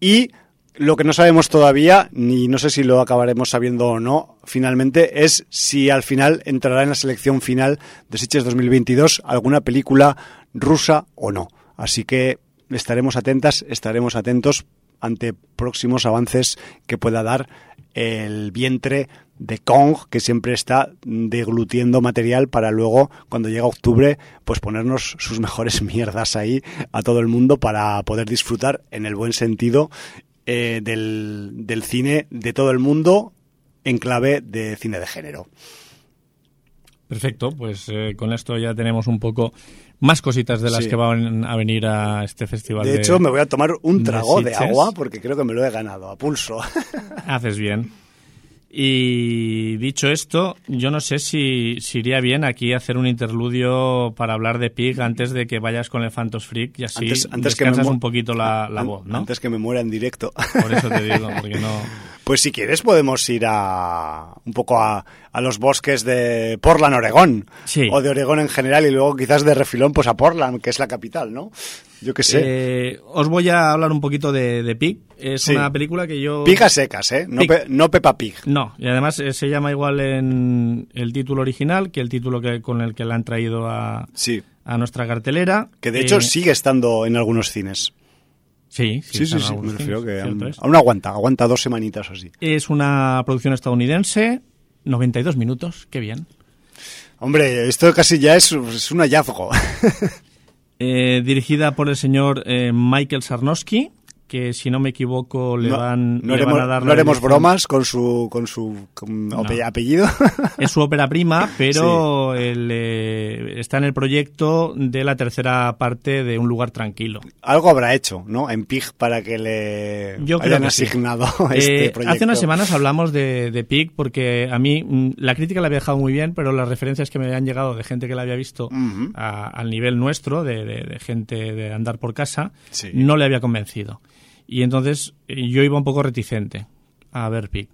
y lo que no sabemos todavía, ni no sé si lo acabaremos sabiendo o no, finalmente, es si al final entrará en la selección final de Sitges 2022 alguna película rusa o no. Así que estaremos atentas, estaremos atentos ante próximos avances que pueda dar el vientre de Kong, que siempre está deglutiendo material para luego, cuando llega octubre, pues ponernos sus mejores mierdas ahí a todo el mundo para poder disfrutar, en el buen sentido, eh, del, del cine de todo el mundo en clave de cine de género. Perfecto, pues eh, con esto ya tenemos un poco más cositas de las que van a venir a este festival. De hecho, me voy a tomar un trago de, agua porque creo que me lo he ganado a pulso. Haces bien. Y dicho esto, yo no sé si, si iría bien aquí hacer un interludio para hablar de Pig antes de que vayas con el Phantos Freak y así Antes- antes que me un poquito la, la An- voz, ¿no? Antes que me muera en directo. Por eso te digo, porque no... Pues si quieres podemos ir a un poco a, a los bosques de Portland, Oregón. Sí. O de Oregón en general y luego quizás de refilón pues a Portland, que es la capital, ¿no? Yo qué sé. Eh, os voy a hablar un poquito de, de Pig. Es Sí. una película que yo... Pigas secas, ¿eh? No, Pig. pe- no Peppa Pig. No, y además eh, se llama igual en el título original que el título que, con el que la han traído a, Sí. a nuestra cartelera. Que de hecho Eh, sigue estando en algunos cines. Sí, Sí, sí, sí. algunos Me refiero cines, que cierto aún, aguanta. Aguanta dos semanitas o así. Es una producción estadounidense, 92 minutos, qué bien. Hombre, esto casi ya es, es un hallazgo. Eh, dirigida por el señor eh, Michael Sarnowski, que si no me equivoco le no, van, no le haremos, van a dar no haremos bromas con su, con su con No. apellido. Es su ópera prima, pero el, eh, está en el proyecto de la tercera parte de Un lugar tranquilo. Algo habrá hecho, ¿no? En Pig para que le Yo creo hayan que sí. asignado este Eh, proyecto. hace unas semanas hablamos de, de Pig porque a mí mm, la crítica la había dejado muy bien, pero las referencias que me habían llegado de gente que la había visto a- al nivel nuestro, de, de- de gente de andar por casa, Sí. no le había convencido. Y entonces eh, yo iba un poco reticente a ver Pig.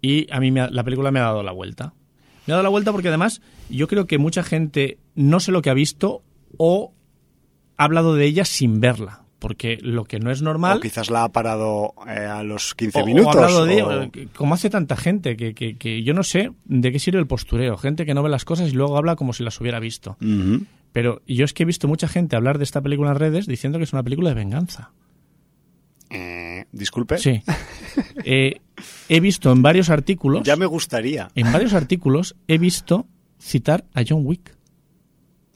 Y a mí me ha- la película me ha dado la vuelta. Me ha dado la vuelta porque además yo creo que mucha gente no sé lo que ha visto o ha hablado de ella sin verla. Porque lo que no es normal... O quizás la ha parado eh, a los 15 O- o minutos. ha hablado de, o- como hace tanta gente, que, que- que yo no sé de qué sirve el postureo. Gente que no ve las cosas y luego habla como si las hubiera visto. Pero yo es que he visto mucha gente hablar de esta película en redes diciendo que es una película de venganza. Eh, Disculpe. Sí. Eh, he visto en varios artículos, Ya me gustaría. en varios artículos he visto citar a John Wick.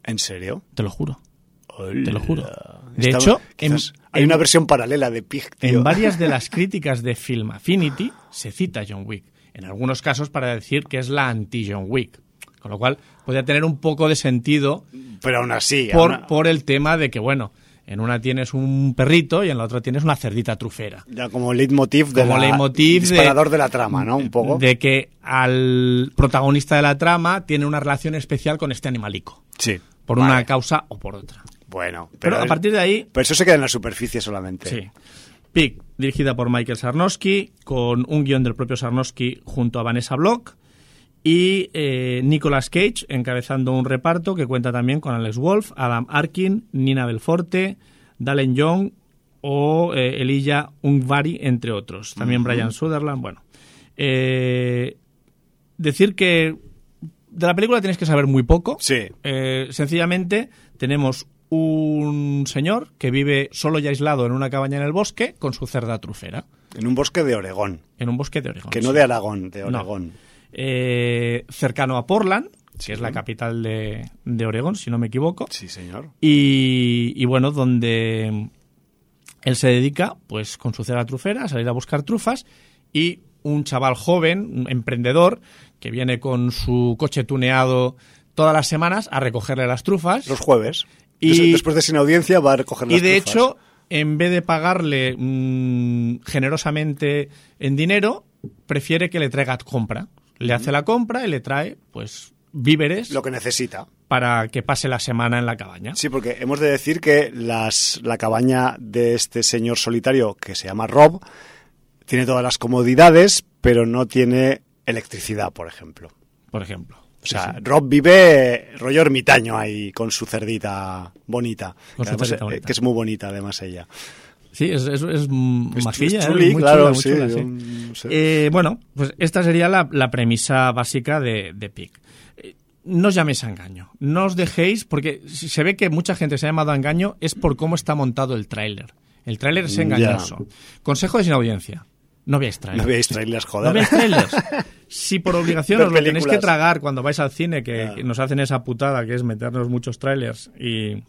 ¿En serio? Te lo juro. Te lo juro. De Estaba- hecho, en- hay en- una versión paralela de Pig, tío. En varias de las críticas de Film Affinity se cita a John Wick. En algunos casos para decir que es la anti-John Wick. Con lo cual podría tener un poco de sentido Pero aún así. por, aún- por el tema de que, bueno, en una tienes un perrito y en la otra tienes una cerdita trufera. Ya como leitmotiv de Como la- leitmotiv de- disparador de, la trama, ¿no? Un poco. De que al protagonista de la trama tiene una relación especial con este animalico. Sí. Por Vale. una causa o por otra. Bueno, Pero, a es- partir de ahí, pero eso se queda en la superficie solamente. Sí. Pig, dirigida por Michael Sarnowski, con un guion del propio Sarnowski junto a Vanessa Block. Y eh, Nicolas Cage encabezando un reparto que cuenta también con Alex Wolf, Adam Arkin, Nina Belforte, Dalen Young o eh, Elijah Ungvari, entre otros. También Brian Sutherland. Bueno, eh, decir que de la película tienes que saber muy poco. Sí. Eh, sencillamente tenemos un señor que vive solo y aislado en una cabaña en el bosque con su cerda trufera, En un bosque de Oregón. en un bosque de Oregón. Que no sí. de Aragón, de No. Eh, cercano a Portland, que es la capital de, de Oregón, si no me equivoco. Sí, señor. Y, y bueno, donde él se dedica, pues con su cerda trufera, a salir a buscar trufas y un chaval joven, un emprendedor, que viene con su coche tuneado todas las semanas a recogerle las trufas. Los jueves. Y- Des- Después de sin audiencia va a recoger las Y de trufas. hecho, en vez de pagarle mm, generosamente en dinero, prefiere que le traiga compra. Le hace la compra y le trae, pues, víveres Lo que necesita. para que pase la semana en la cabaña. Sí, porque hemos de decir que las, la cabaña de este señor solitario, que se llama Rob, tiene todas las comodidades, pero no tiene electricidad, por ejemplo. Por ejemplo. O sea, Rob vive rollo ermitaño ahí con su cerdita bonita. Con su Además, cerdita eh, bonita. Que es muy bonita, además, ella. Sí, es, es, es Es ¿eh? muy claro, chula, muy sí, chula, sí. yo no sé. Eh, bueno, pues esta sería la, la premisa básica de, de Pig. Eh, No os llaméis a engaño. No os dejéis, porque si se ve que mucha gente se ha llamado a engaño es por cómo está montado el tráiler. El tráiler es Ya. engañoso. Consejo de sin audiencia. No veáis No tráiler. veáis trailers, joder. No veáis trailers. Si por obligación os lo tenéis que tragar cuando vais al cine, que nos hacen esa putada que es meternos muchos trailers y...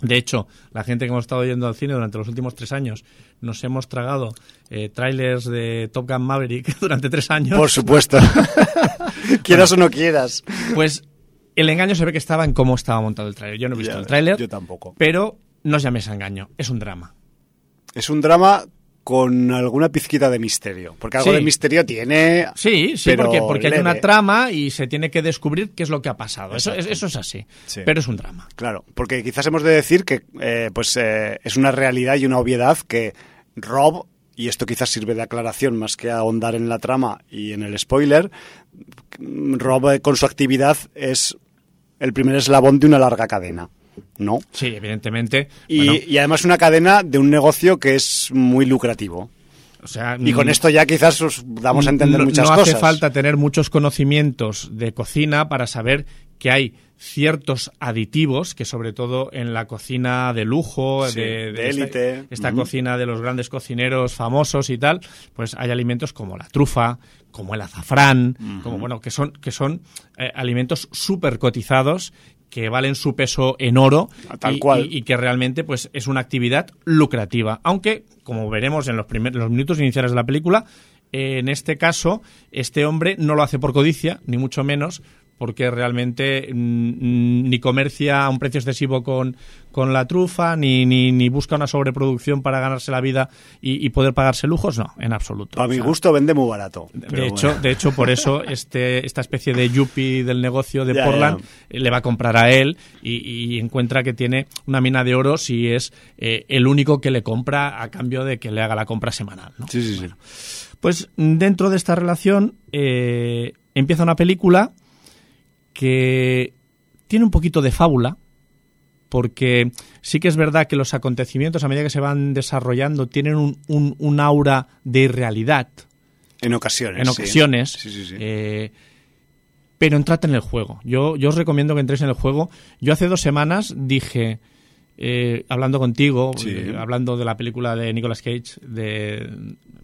De hecho, la gente que hemos estado yendo al cine durante los últimos tres años nos hemos tragado eh, trailers de Top Gun Maverick durante tres años. Por supuesto. quieras o no quieras. Pues el engaño se ve que estaba en cómo estaba montado el tráiler. Yo no he visto Ya, el tráiler, Yo tampoco. pero no os llaméis a engaño. Es un drama. Es un drama con alguna pizquita de misterio. Porque algo de misterio tiene. Sí, sí, porque, porque hay una trama y se tiene que descubrir qué es lo que ha pasado. Eso, eso, es así. Pero es un drama. Claro, porque quizás hemos de decir que eh, pues eh, es una realidad y una obviedad que Rob y esto quizás sirve de aclaración más que ahondar en la trama y en el spoiler, Rob eh, con su actividad es el primer eslabón de una larga cadena. ¿No? Sí, evidentemente. Y, además una cadena de un negocio que es muy lucrativo. O sea, y con mm, esto ya quizás os damos a entender muchas cosas. No hace falta tener muchos conocimientos de cocina para saber que hay ciertos aditivos que sobre todo en la cocina de lujo, de, élite, esta, cocina de los grandes cocineros famosos y tal, pues hay alimentos como la trufa, como el azafrán, como bueno, que son que son eh, alimentos súper cotizados que valen su peso en oro Tal y, cual. Y, que realmente pues es una actividad lucrativa. Aunque, como veremos en los, primeros, los minutos iniciales de la película, en este caso, este hombre no lo hace por codicia, ni mucho menos, porque realmente mm, ni comercia a un precio excesivo con, con la trufa, ni, ni, busca una sobreproducción para ganarse la vida y, poder pagarse lujos, no, en absoluto. A mi gusto vende muy barato. De hecho, de hecho, por eso este, esta especie de yuppie del negocio de Portland eh, le va a comprar a él y, encuentra que tiene una mina de oro si es eh, el único que le compra a cambio de que le haga la compra semanal. Sí, sí, sí. Pues dentro de esta relación eh, empieza una película que tiene un poquito de fábula, porque sí que es verdad que los acontecimientos a medida que se van desarrollando tienen un, un, aura de irrealidad. En ocasiones. En ocasiones. Eh, pero entrad en el juego. Yo, yo os recomiendo que entréis en el juego. Yo hace dos semanas dije, eh, hablando contigo, eh, hablando de la película de Nicolas Cage, de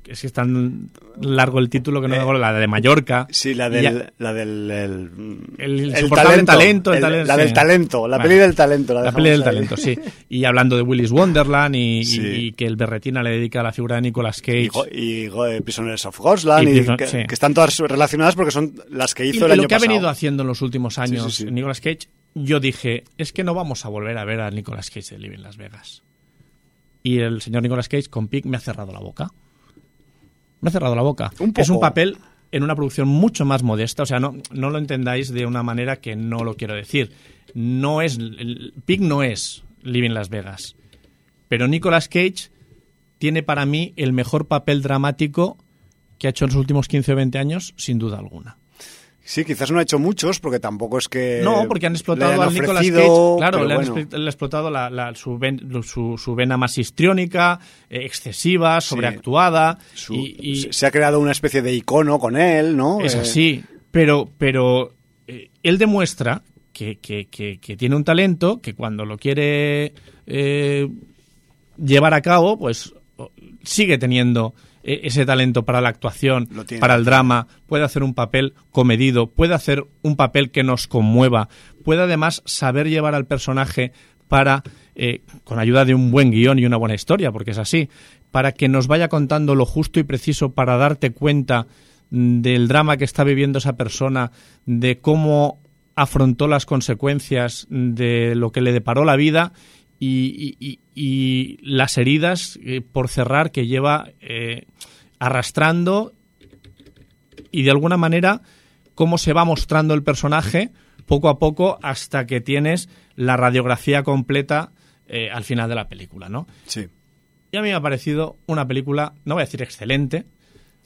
es que es tan largo el título que no eh, la de Mallorca. Sí, la del, la del el, talento, la del talento, la peli del talento. La, peli del talento, sí. Y hablando de Willis Wonderland y, que el Berretina le dedica a la figura de Nicolas Cage. Y, y, Prisoners of Ghostland, que, están todas relacionadas porque son las que hizo el año lo que ha venido haciendo en los últimos años Nicolas Cage, yo dije, es que no vamos a volver a ver a Nicolas Cage de Living Las Vegas. Y el señor Nicolas Cage con Pig me ha cerrado la boca me ha cerrado la boca. Es un papel en una producción mucho más modesta, o sea, no, no lo entendáis de una manera que no lo quiero decir. No es, el, Pig no es Living Las Vegas, pero Nicolas Cage tiene para mí el mejor papel dramático que ha hecho en los últimos 15 o 20 años, sin duda alguna. Sí, quizás no ha hecho muchos, porque tampoco es que. No, porque han explotado a Nicolas Cage. Claro, le han, explotado la, su, su, vena más histriónica, eh, excesiva, sobreactuada. y, Se ha creado una especie de icono con él, ¿no? Es eh, así. Pero, pero eh, él demuestra que, que, que, tiene un talento que cuando lo quiere llevar a cabo, pues sigue teniendo ese talento para la actuación, para el drama, puede hacer un papel comedido, puede hacer un papel que nos conmueva, puede además saber llevar al personaje para, eh, con ayuda de un buen guion y una buena historia, porque es así, para que nos vaya contando lo justo y preciso para darte cuenta del drama que está viviendo esa persona, de cómo afrontó las consecuencias de lo que le deparó la vida y, las heridas eh, por cerrar que lleva eh, arrastrando y de alguna manera cómo se va mostrando el personaje poco a poco hasta que tienes la radiografía completa eh, al final de la película, ¿no? Sí. Y a mí me ha parecido una película, no voy a decir excelente.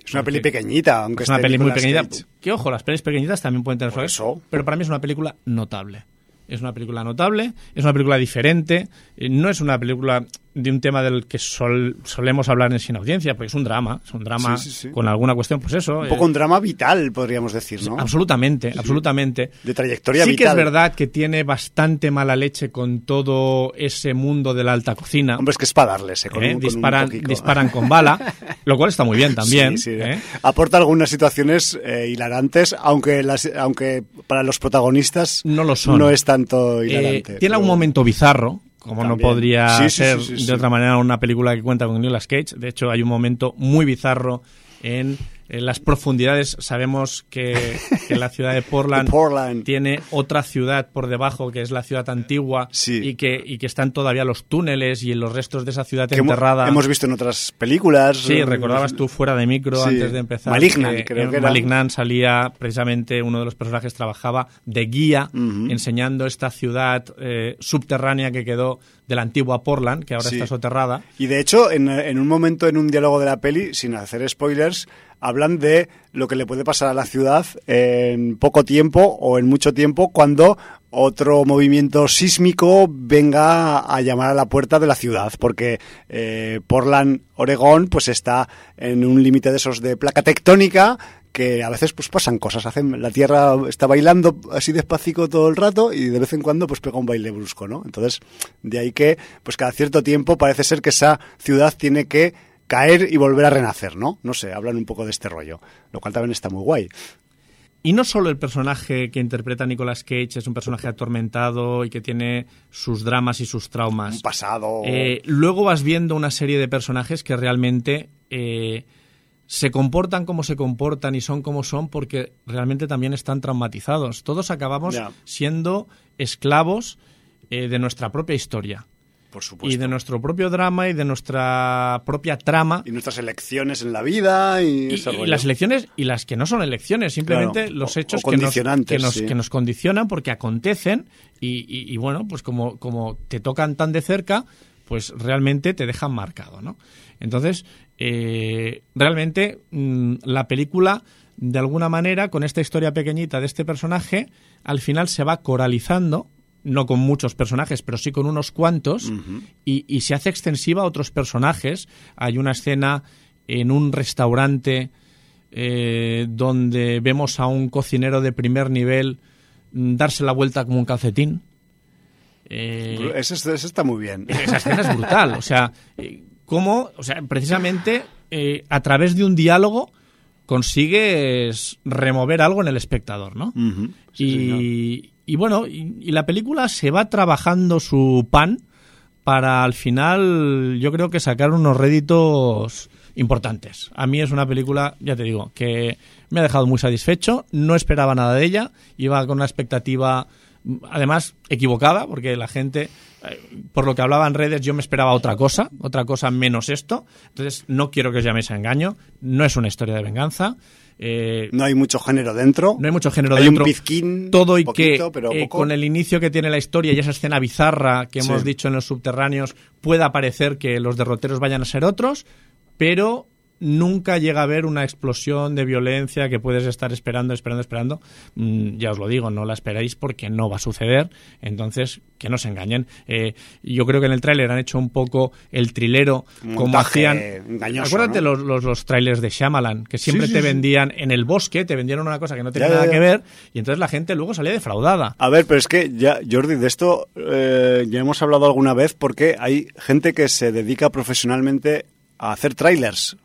Es una peli pequeñita, aunque es una peli muy pequeñita. Que ojo, las pelis pequeñitas también pueden tener su eso. pero para mí es una película notable. Es una película notable, es una película diferente, eh, no es una película de un tema del que solemos hablar en Sin Audiencia, porque es un drama, es un drama con alguna cuestión, pues eso. Un poco un drama vital, podríamos decir, ¿no? Absolutamente, absolutamente. De trayectoria vital. Sí que es verdad que tiene bastante mala leche con todo ese mundo de la alta cocina. Hombre, es que es para darles, ¿eh? ¿Eh? disparan, disparan con bala, lo cual está muy bien también. ¿eh? Aporta algunas situaciones hilarantes, aunque, las, aunque para los protagonistas no lo son. No es tanto hilarante. tiene un momento bizarro, como no podría ser de otra manera una película que cuenta con Nicolas Cage. De hecho, hay un momento muy bizarro en en las profundidades sabemos que, que la ciudad de Portland, tiene otra ciudad por debajo, que es la ciudad antigua, Sí. y, que, y que están todavía los túneles y los restos de esa ciudad que enterrada. hemos visto en otras películas. Sí, recordabas tú fuera de micro Sí. antes de empezar. Malignant, creo que era. Malignant salía precisamente uno de los personajes trabajaba de guía enseñando esta ciudad eh, subterránea que quedó de la antigua Portland, que ahora Sí. está soterrada. Y de hecho, en, en un momento en un diálogo de la peli, sin hacer spoilers, hablan de lo que le puede pasar a la ciudad en poco tiempo o en mucho tiempo cuando otro movimiento sísmico venga a llamar a la puerta de la ciudad, porque eh, Portland, Oregón, pues está en un límite de esos de placa tectónica que a veces pues pasan cosas, hacen la tierra está bailando así despacito todo el rato y de vez en cuando pues pega un baile brusco, ¿no? Entonces, de ahí que pues cada cierto tiempo parece ser que esa ciudad tiene que caer y volver a renacer, ¿no? No sé, hablan un poco de este rollo, lo cual también está muy guay. Y no solo el personaje que interpreta Nicolas Cage es un personaje atormentado y que tiene sus dramas y sus traumas. Un pasado Eh, luego vas viendo una serie de personajes que realmente eh, se comportan como se comportan y son como son porque realmente también están traumatizados. Todos acabamos siendo esclavos eh, de nuestra propia historia por supuesto. y de nuestro propio drama y de nuestra propia trama. Y nuestras elecciones en la vida y, Y, ese y las elecciones y las que no son elecciones, simplemente Claro, los hechos o que, nos, que, nos, sí. que nos condicionan porque acontecen y, y- y, bueno, pues como, como te tocan tan de cerca, pues realmente te dejan marcado, ¿no? Entonces, eh, realmente mm, la película, de alguna manera, con esta historia pequeñita de este personaje, al final se va coralizando, no con muchos personajes, pero sí con unos cuantos, y, y se hace extensiva a otros personajes. Hay una escena en un restaurante eh, donde vemos a un cocinero de primer nivel mm, darse la vuelta como un calcetín. Eh, ese está muy bien. esa escena es brutal. O sea, eh, cómo, o sea, precisamente eh, a través de un diálogo consigues remover algo en el espectador, ¿no? Sí, y, y bueno, y, la película se va trabajando su pan para al final, yo creo que sacar unos réditos importantes. A mí es una película, ya te digo, que me ha dejado muy satisfecho. No esperaba nada de ella. Iba con una expectativa, además, equivocada, porque la gente, eh, por lo que hablaba en redes, yo me esperaba otra cosa, otra cosa menos esto. Entonces, no quiero que os llaméis a engaño. No es una historia de venganza. Eh, No hay mucho género dentro. no hay mucho género hay dentro. un pizquín, Todo y poquito, que pero eh, con el inicio que tiene la historia y esa escena bizarra que Sí. hemos dicho en los subterráneos pueda parecer que los derroteros vayan a ser otros, pero nunca llega a haber una explosión de violencia que puedes estar esperando, esperando, esperando. Mm, ya os lo digo, no la esperáis porque no va a suceder. Entonces, que no se engañen. Eh, yo creo que en el tráiler han hecho un poco el trilero como hacían. engañoso, Acuérdate ¿no? los, los, los trailers de Shyamalan, que siempre Sí, te sí. vendían en el bosque, te vendieron una cosa que no tenía Ya, ya, nada ya. que ver, y entonces la gente luego salía defraudada. A ver, pero es que ya, Jordi, de esto eh, ya hemos hablado alguna vez porque hay gente que se dedica profesionalmente a hacer trailers.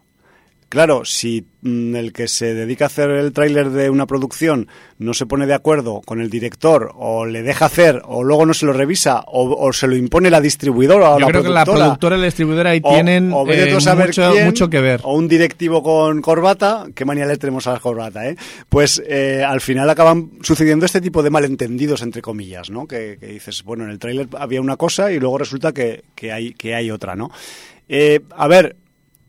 Claro, si mm, el que se dedica a hacer el tráiler de una producción no se pone de acuerdo con el director o le deja hacer o luego no se lo revisa o, o se lo impone la distribuidora o Yo la creo que la productora, y la distribuidora ahí o- tienen o eh, mucho, quién, mucho que ver. O un directivo con corbata, qué manía le tenemos a la corbata, ¿eh? Pues eh, al final acaban sucediendo este tipo de malentendidos, entre comillas, ¿no? Que, que dices, bueno, en el tráiler había una cosa y luego resulta que, que hay, que hay otra, ¿no? Eh, a ver,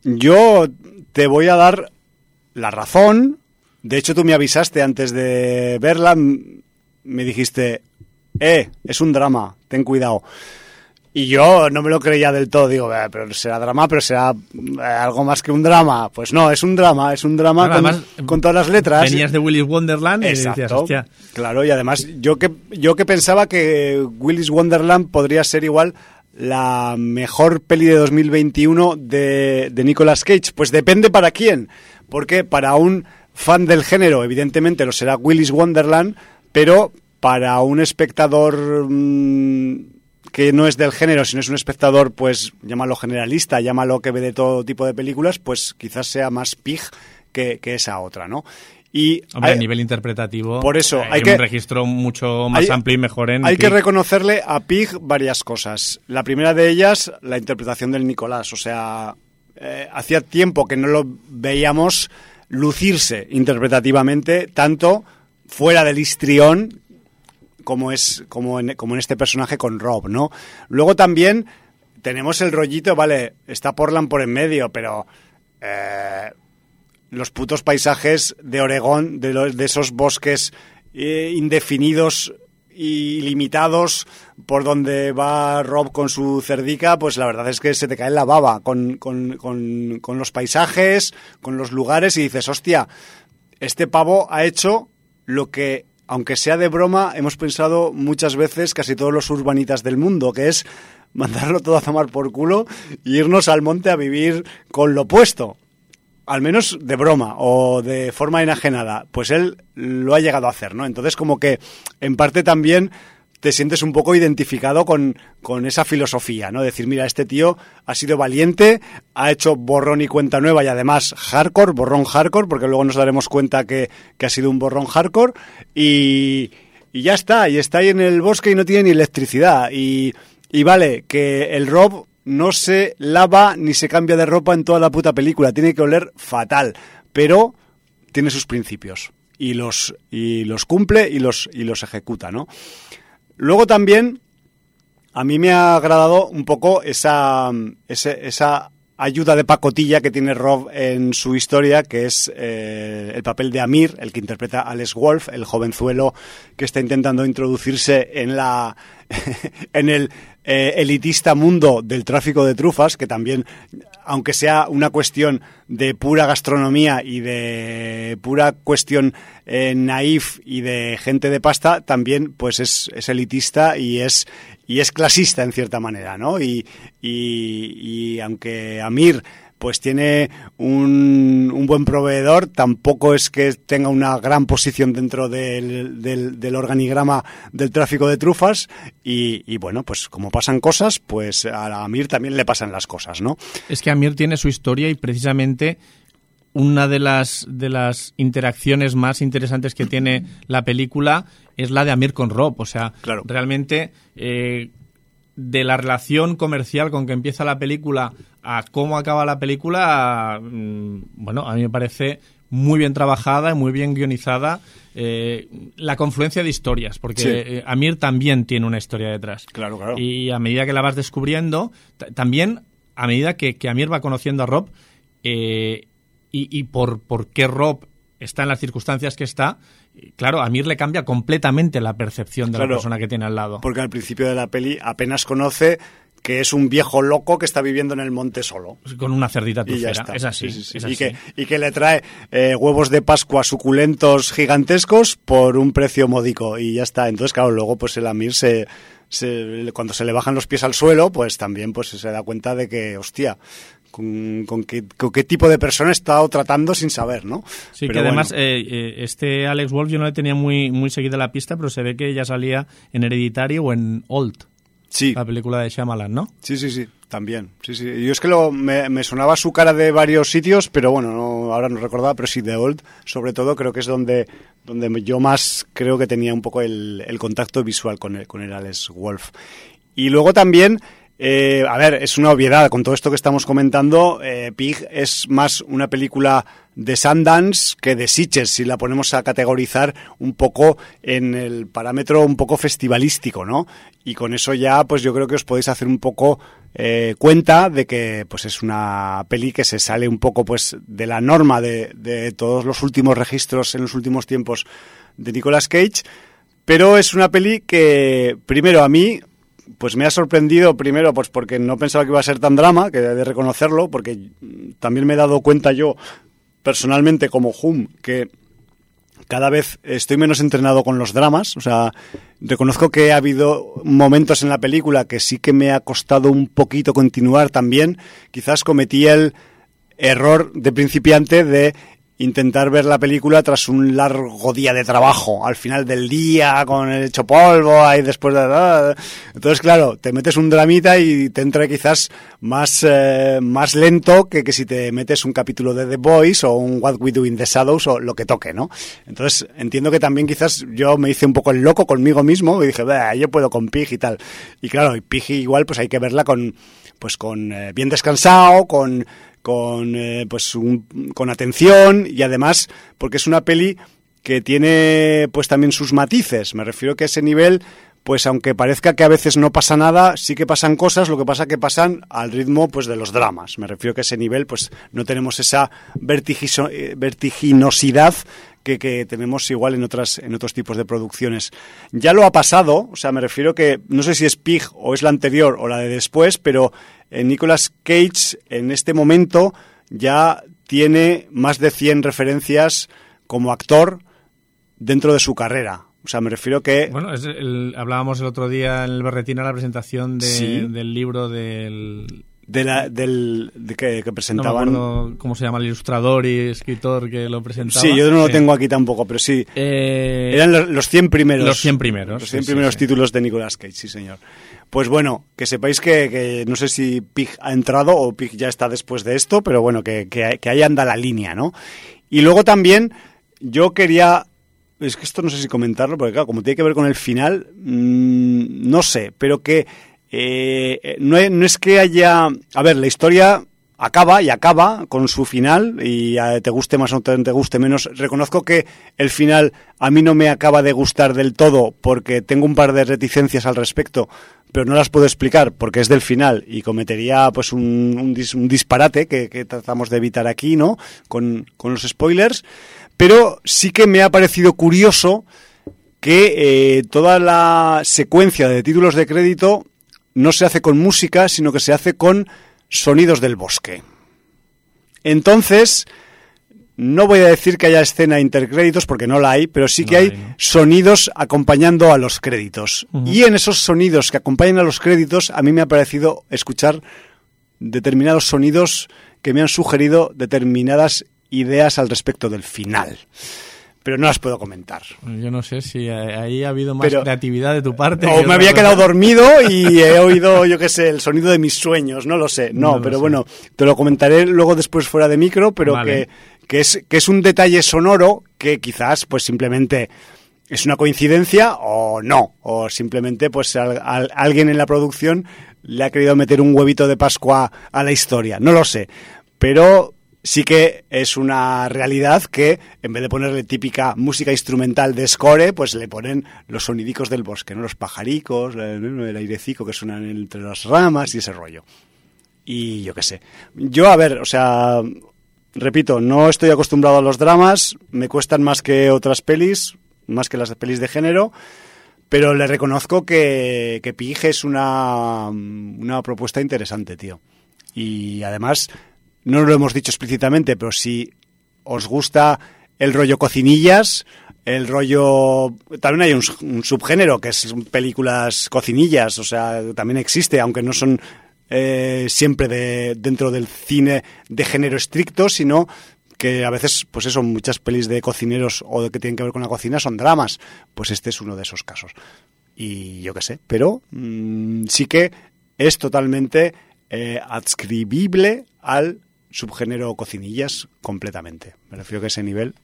yo te voy a dar la razón. De hecho, tú me avisaste antes de verla, me dijiste, eh, es un drama, ten cuidado. Y yo no me lo creía del todo, digo, "Eh, pero será drama, pero será eh, algo más que un drama. Pues no, es un drama, es un drama Claro, con, además, con todas las letras. Venías de Willis Wonderland y decías, Exacto. hostia, Claro, y además yo que yo que pensaba que Willis Wonderland podría ser igual la mejor peli de 2021 de, de Nicolas Cage. Pues depende para quién. Porque para un fan del género, evidentemente lo será Willis Wonderland, pero para un espectador mm, que no es del género, sino es un espectador, pues llámalo generalista, llámalo que ve de todo tipo de películas, pues quizás sea más pig que, que esa otra, ¿no? Y hombre, hay- a nivel interpretativo, Por eso, hay un que- registro mucho más hay- amplio y mejor en Hay que reconocerle a Pig varias cosas. La primera de ellas, la interpretación del Nicolás. O sea, eh, hacía tiempo que no lo veíamos lucirse interpretativamente, tanto fuera del histrión como es como en, como en este personaje con Rob, ¿no? Luego también tenemos el rollito, vale, está Portland por en medio, pero eh, los putos paisajes de Oregón, de, los, de esos bosques eh, indefinidos y limitados por donde va Rob con su cerdica, pues la verdad es que se te cae la baba con, con, con, con los paisajes, con los lugares y dices, hostia, este pavo ha hecho lo que aunque sea de broma, hemos pensado muchas veces, casi todos los urbanitas del mundo, que es mandarlo todo a tomar por culo e irnos al monte a vivir con lo puesto. Al menos de broma o de forma enajenada. Pues él lo ha llegado a hacer, ¿no? Entonces, como que en parte también te sientes un poco identificado con, con, esa filosofía, ¿no? Decir, mira, este tío ha sido valiente, ha hecho borrón y cuenta nueva y además hardcore, borrón hardcore, porque luego nos daremos cuenta que, que ha sido un borrón hardcore y, y, ya está, y está ahí en el bosque y no tiene ni electricidad y, y vale, que el Rob no se lava ni se cambia de ropa en toda la puta película, tiene que oler fatal, pero tiene sus principios. Y los, y los cumple y los, y los ejecuta, ¿no? Luego también a mí me ha agradado un poco esa, ese, esa ayuda de pacotilla que tiene Rob en su historia, que es eh, el papel de Amir, el que interpreta a Alex Wolf, el jovenzuelo que está intentando introducirse en la en el eh, elitista mundo del tráfico de trufas, que también, aunque sea una cuestión de pura gastronomía y de pura cuestión eh, naif y de gente de pasta, también pues es, es elitista y es y es clasista en cierta manera, ¿no? Y, y, aunque Amir pues tiene un, un, buen proveedor, tampoco es que tenga una gran posición dentro del, del, del organigrama del tráfico de trufas y, y, bueno, pues como pasan cosas, pues a Amir también le pasan las cosas, ¿no? Es que Amir tiene su historia y precisamente una de las, de las interacciones más interesantes que tiene la película es la de Amir con Rob. O sea, claro. realmente eh, de la relación comercial con que empieza la película a cómo acaba la película, mmm, bueno, a mí me parece muy bien trabajada y muy bien guionizada eh, la confluencia de historias, porque Sí. eh, Amir también tiene una historia detrás. Claro, claro. Y a medida que la vas descubriendo, también a medida que, que Amir va conociendo a Rob eh, y, y por, por qué Rob está en las circunstancias que está, claro, a Amir le cambia completamente la percepción de Claro. la persona que tiene al lado. Porque al principio de la peli apenas conoce que es un viejo loco que está viviendo en el monte solo. Con una cerdita Y ya está. Es así. Sí, sí, sí. es Y, que, y que le trae eh, huevos de Pascua suculentos gigantescos por un precio módico. Y ya está. Entonces, claro, luego pues el Amir se, se- cuando se le bajan los pies al suelo, pues también pues se da cuenta de que, hostia, con, con qué, con qué tipo de persona he estado tratando sin saber, ¿no? Sí, Pero que además bueno. eh, eh, este Alex Wolf yo no le tenía muy, muy seguida la pista, pero se ve que ya salía en Hereditary o en Old, sí, la película de Shyamalan, ¿no? Sí, sí, sí, también. Sí, sí. Yo es que lo, me, me sonaba su cara de varios sitios, pero bueno, no, ahora no recordaba, pero sí de Old, sobre todo creo que es donde, donde yo más creo que tenía un poco el, el contacto visual con el, con el Alex Wolf. Y luego también, eh, a ver, es una obviedad con todo esto que estamos comentando, eh, Pig es más una película de Sundance que de Sitges, si la ponemos a categorizar un poco en el parámetro un poco festivalístico, ¿no? Y con eso ya, pues yo creo que os podéis hacer un poco eh, cuenta de que pues es una peli que se sale un poco pues de la norma de, de todos los últimos registros en los últimos tiempos de Nicolas Cage, pero es una peli que primero a mí pues me ha sorprendido primero pues porque no pensaba que iba a ser tan drama, que de reconocerlo, porque también me he dado cuenta yo personalmente como Hum que cada vez estoy menos entrenado con los dramas. O sea, reconozco que ha habido momentos en la película que sí que me ha costado un poquito continuar también. Quizás cometí el error de principiante de intentar ver la película tras un largo día de trabajo, al final del día, con el hecho polvo, ahí después de... Entonces, claro, te metes un dramita y te entra quizás más, eh, más lento que, que si te metes un capítulo de The Boys o un What We Do in the Shadows o lo que toque, ¿no? Entonces, entiendo que también quizás yo me hice un poco el loco conmigo mismo y dije, "Bah, yo puedo con Pig y tal. Y claro, y Pig igual pues hay que verla con pues con eh, bien descansado, con con, eh, pues con atención y además porque es una peli que tiene pues también sus matices. Me refiero que ese nivel pues aunque parezca que a veces no pasa nada, sí que pasan cosas, lo que pasa que pasan al ritmo pues de los dramas. Me refiero que ese nivel pues no tenemos esa eh, vertiginosidad que, tenemos igual en otras en otros tipos de producciones. Ya lo ha pasado, o sea, me refiero que no sé si es Pig o es la anterior o la de después, pero eh, Nicolas Cage en este momento ya tiene más de 100 referencias como actor dentro de su carrera. O sea, me refiero que... Bueno, hablábamos el otro día en el Berretín a la presentación del libro del... De la, del que, presentaban. No cómo se llama el ilustrador y escritor que lo presentaba. Sí, yo no lo tengo aquí tampoco, pero sí. Eh, Eran los, 100 primeros. Los 100 primeros. Los 100 primeros títulos de Nicolas Cage, sí, señor. Pues bueno, que sepáis que, no sé si Pig ha entrado o Pig ya está después de esto, pero bueno, que, que ahí anda la línea, ¿no? Y luego también yo quería es que esto no sé si comentarlo, porque claro, como tiene que ver con el final, mm, no sé, pero que eh, no, es, que haya... A ver, la historia acaba y acaba con su final y te guste más o te, te guste menos. Reconozco que el final a mí no me acaba de gustar del todo porque tengo un par de reticencias al respecto, pero no las puedo explicar porque es del final y cometería pues un, disparate que, que, tratamos de evitar aquí, ¿no? Con, con los spoilers. Pero sí que me ha parecido curioso que eh, toda la secuencia de títulos de crédito no se hace con música, sino que se hace con sonidos del bosque. Entonces, no voy a decir que haya escena intercréditos porque no la hay, pero sí que hay, sonidos acompañando a los créditos. Y en esos sonidos que acompañan a los créditos, a mí me ha parecido escuchar determinados sonidos que me han sugerido determinadas ideas al respecto del final. Pero no las puedo comentar. Yo no sé si ahí ha habido más creatividad de tu parte. O me había quedado dormido y he oído, yo qué sé, el sonido de mis sueños, no lo sé. No, pero bueno, te lo comentaré luego después fuera de micro, pero que, que, es, que es un detalle sonoro que quizás pues simplemente es una coincidencia o no, o simplemente pues alguien en la producción le ha querido meter un huevito de Pascua a la historia, no lo sé, pero sí que es una realidad que en vez de ponerle típica música instrumental de score, pues le ponen los sonidicos del bosque, ¿no? Los pajaricos, el airecico que suenan entre las ramas y ese rollo. Y yo qué sé. Yo, a ver, o sea, repito, no estoy acostumbrado a los dramas, me cuestan más que otras pelis, más que las pelis de género, pero le reconozco que, que Pig es una, una propuesta interesante, tío. Y además no lo hemos dicho explícitamente, pero si os gusta el rollo cocinillas, el rollo... También hay un, subgénero que es películas cocinillas, o sea, también existe, aunque no son eh, siempre de, dentro del cine de género estricto, sino que a veces, pues eso, muchas pelis de cocineros o de que tienen que ver con la cocina son dramas. Pues este es uno de esos casos. Y yo qué sé, pero mm, sí que es totalmente eh, adscribible al subgénero cocinillas completamente. Me refiero que ese nivel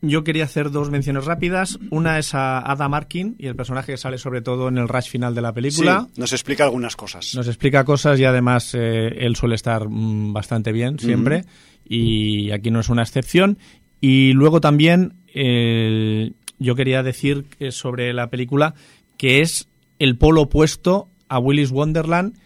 yo quería hacer dos menciones rápidas. Una es a Adam Arkin y el personaje que sale sobre todo en el rush final de la película. Sí, nos explica algunas cosas. Nos explica cosas y además eh, él suele estar mm, bastante bien siempre y aquí no es una excepción. Y luego también yo quería decir sobre la película que es el polo opuesto a Willis Wonderland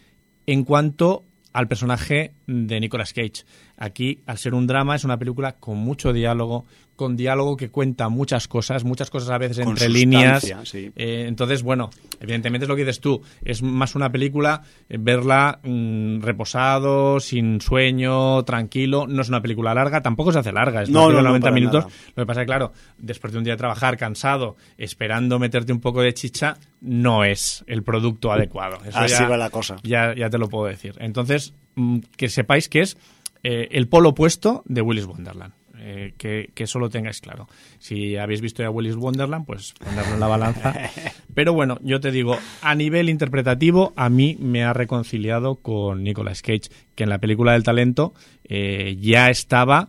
en cuanto al personaje de Nicolas Cage. Aquí, al ser un drama, es una película con mucho diálogo, con diálogo que cuenta muchas cosas, muchas cosas a veces entre líneas. Eh, entonces, bueno, evidentemente es lo que dices tú. Es más una película, eh, verla mm, reposado, sin sueño, tranquilo. No es una película larga, tampoco se hace larga, es no, no, 90 minutos. Lo que pasa es que, claro, después de un día de trabajar cansado, esperando meterte un poco de chicha, no es el producto adecuado. Así va la cosa. Ya, ya te lo puedo decir. Entonces, mm, que sepáis que es eh, el polo opuesto de Willis Wonderland. Eh, que, eso lo tengáis claro. Si habéis visto ya Willis Wonderland, pues ponerlo en la balanza. Pero bueno, yo te digo, a nivel interpretativo, a mí me ha reconciliado con Nicolas Cage, que en la película del talento eh, ya estaba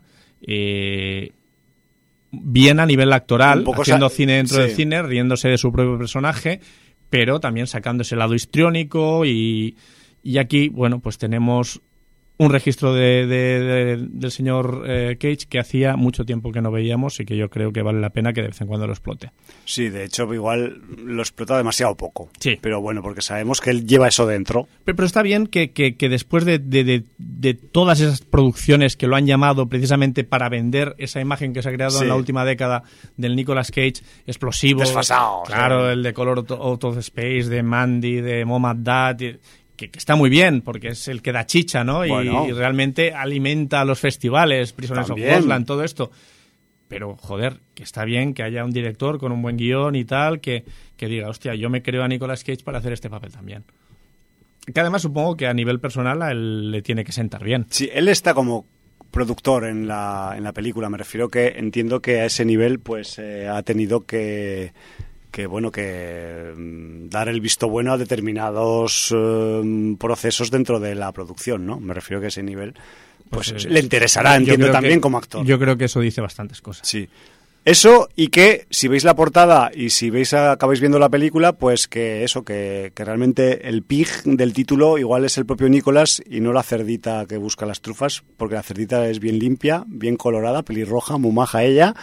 bien a nivel actoral, haciendo cine dentro del cine, riéndose de su propio personaje, pero también sacando ese lado histriónico y, y aquí, bueno, pues tenemos un registro de, de- de- del señor eh, Cage que hacía mucho tiempo que no veíamos y que yo creo que vale la pena que de vez en cuando lo explote. Sí, de hecho, igual lo explota demasiado poco. Sí. Pero bueno, porque sabemos que él lleva eso dentro. Pero, pero está bien que, que- que después de, de- de- de todas esas producciones que lo han llamado precisamente para vender esa imagen que se ha creado Sí. en la última década del Nicolas Cage explosivo. Desfasado, Claro, sí. el de Color Out- of Space, de Mandy, de Mom and Dad. y- Que, que está muy bien, porque es el que da chicha, ¿no? Y- Bueno. Y, realmente alimenta a los festivales, Prisoners of. Ghostland, todo esto. Pero, joder, que está bien que haya un director con un buen guion y tal, que, que diga, hostia, yo me creo a Nicolas Cage para hacer este papel también. Que además supongo que a nivel personal a él le tiene que sentar bien. Sí, él está como productor en la, en la película. Me refiero que entiendo que a ese nivel pues eh, ha tenido que, que bueno que mm, dar el visto bueno a determinados eh, procesos dentro de la producción, ¿no? Me refiero que a ese nivel pues, Pues, le interesará, entiendo también que- como actor. Yo creo que eso dice bastantes cosas. Sí. Eso y que si veis la portada y si veis acabáis viendo la película, pues que eso, que, que realmente el pig del título igual es el propio Nicolás y no la cerdita que busca las trufas, porque la cerdita es bien limpia, bien colorada, pelirroja, muy maja ella.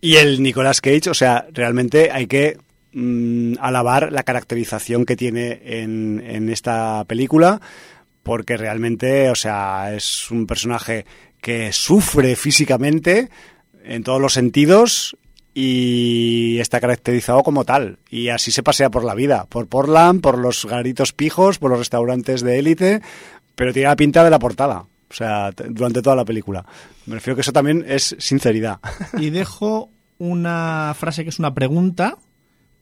Y el Nicolas Cage, o sea, realmente hay que mm, alabar la caracterización que tiene en, en esta película, porque realmente, o sea, es un personaje que sufre físicamente en todos los sentidos y está caracterizado como tal. Y así se pasea por la vida, por Portland, por los garitos pijos, por los restaurantes de élite, pero tiene la pinta de la portada. O sea, durante toda la película. Me refiero que eso también es sinceridad. Y dejo una frase que es una pregunta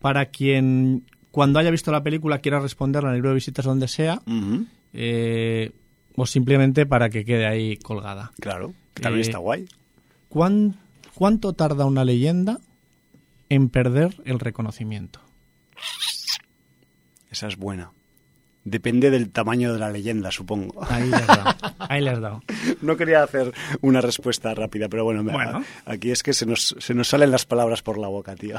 para quien cuando haya visto la película quiera responderla en el libro de visitas donde sea, eh, o simplemente para que quede ahí colgada. Claro, que también Eh, está guay. ¿Cuán- ¿Cuánto tarda una leyenda en perder el reconocimiento? Esa es buena. Depende del tamaño de la leyenda, supongo. Ahí le has dado. Ahí dado. No quería hacer una respuesta rápida, pero bueno, aquí es que se nos, se nos salen las palabras por la boca, tío.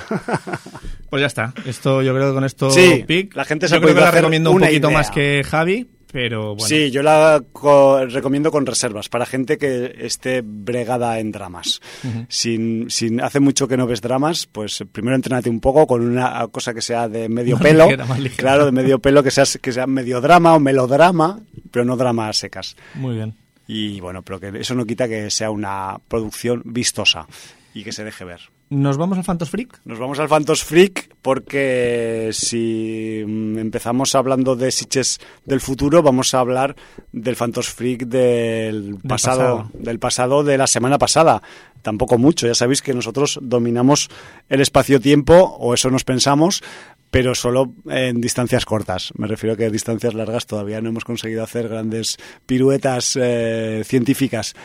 Pues ya está. Esto, yo creo que con esto, Sí, Pic, la gente se yo creo que la hacer recomiendo un poquito idea. más que Javi, pero bueno. Sí, yo la co- recomiendo con reservas para gente que esté bregada en dramas. sin, sin hace mucho que no ves dramas, pues primero entrénate un poco con una cosa que sea de medio pelo, ligera, más ligera. claro, de medio pelo que sea que sea medio drama o melodrama, pero no dramas secas. Muy bien. Y bueno, pero que eso no quita que sea una producción vistosa y que se deje ver. ¿Nos vamos al Phantos Freak? Nos vamos al Phantos Freak porque si mm, empezamos hablando de Sitches del futuro, vamos a hablar del Phantos Freak del, pasado, pasado. del pasado de la semana pasada. Tampoco mucho, ya sabéis que nosotros dominamos el espacio-tiempo, o eso nos pensamos, pero solo en distancias cortas. Me refiero a que en distancias largas todavía no hemos conseguido hacer grandes piruetas eh, científicas.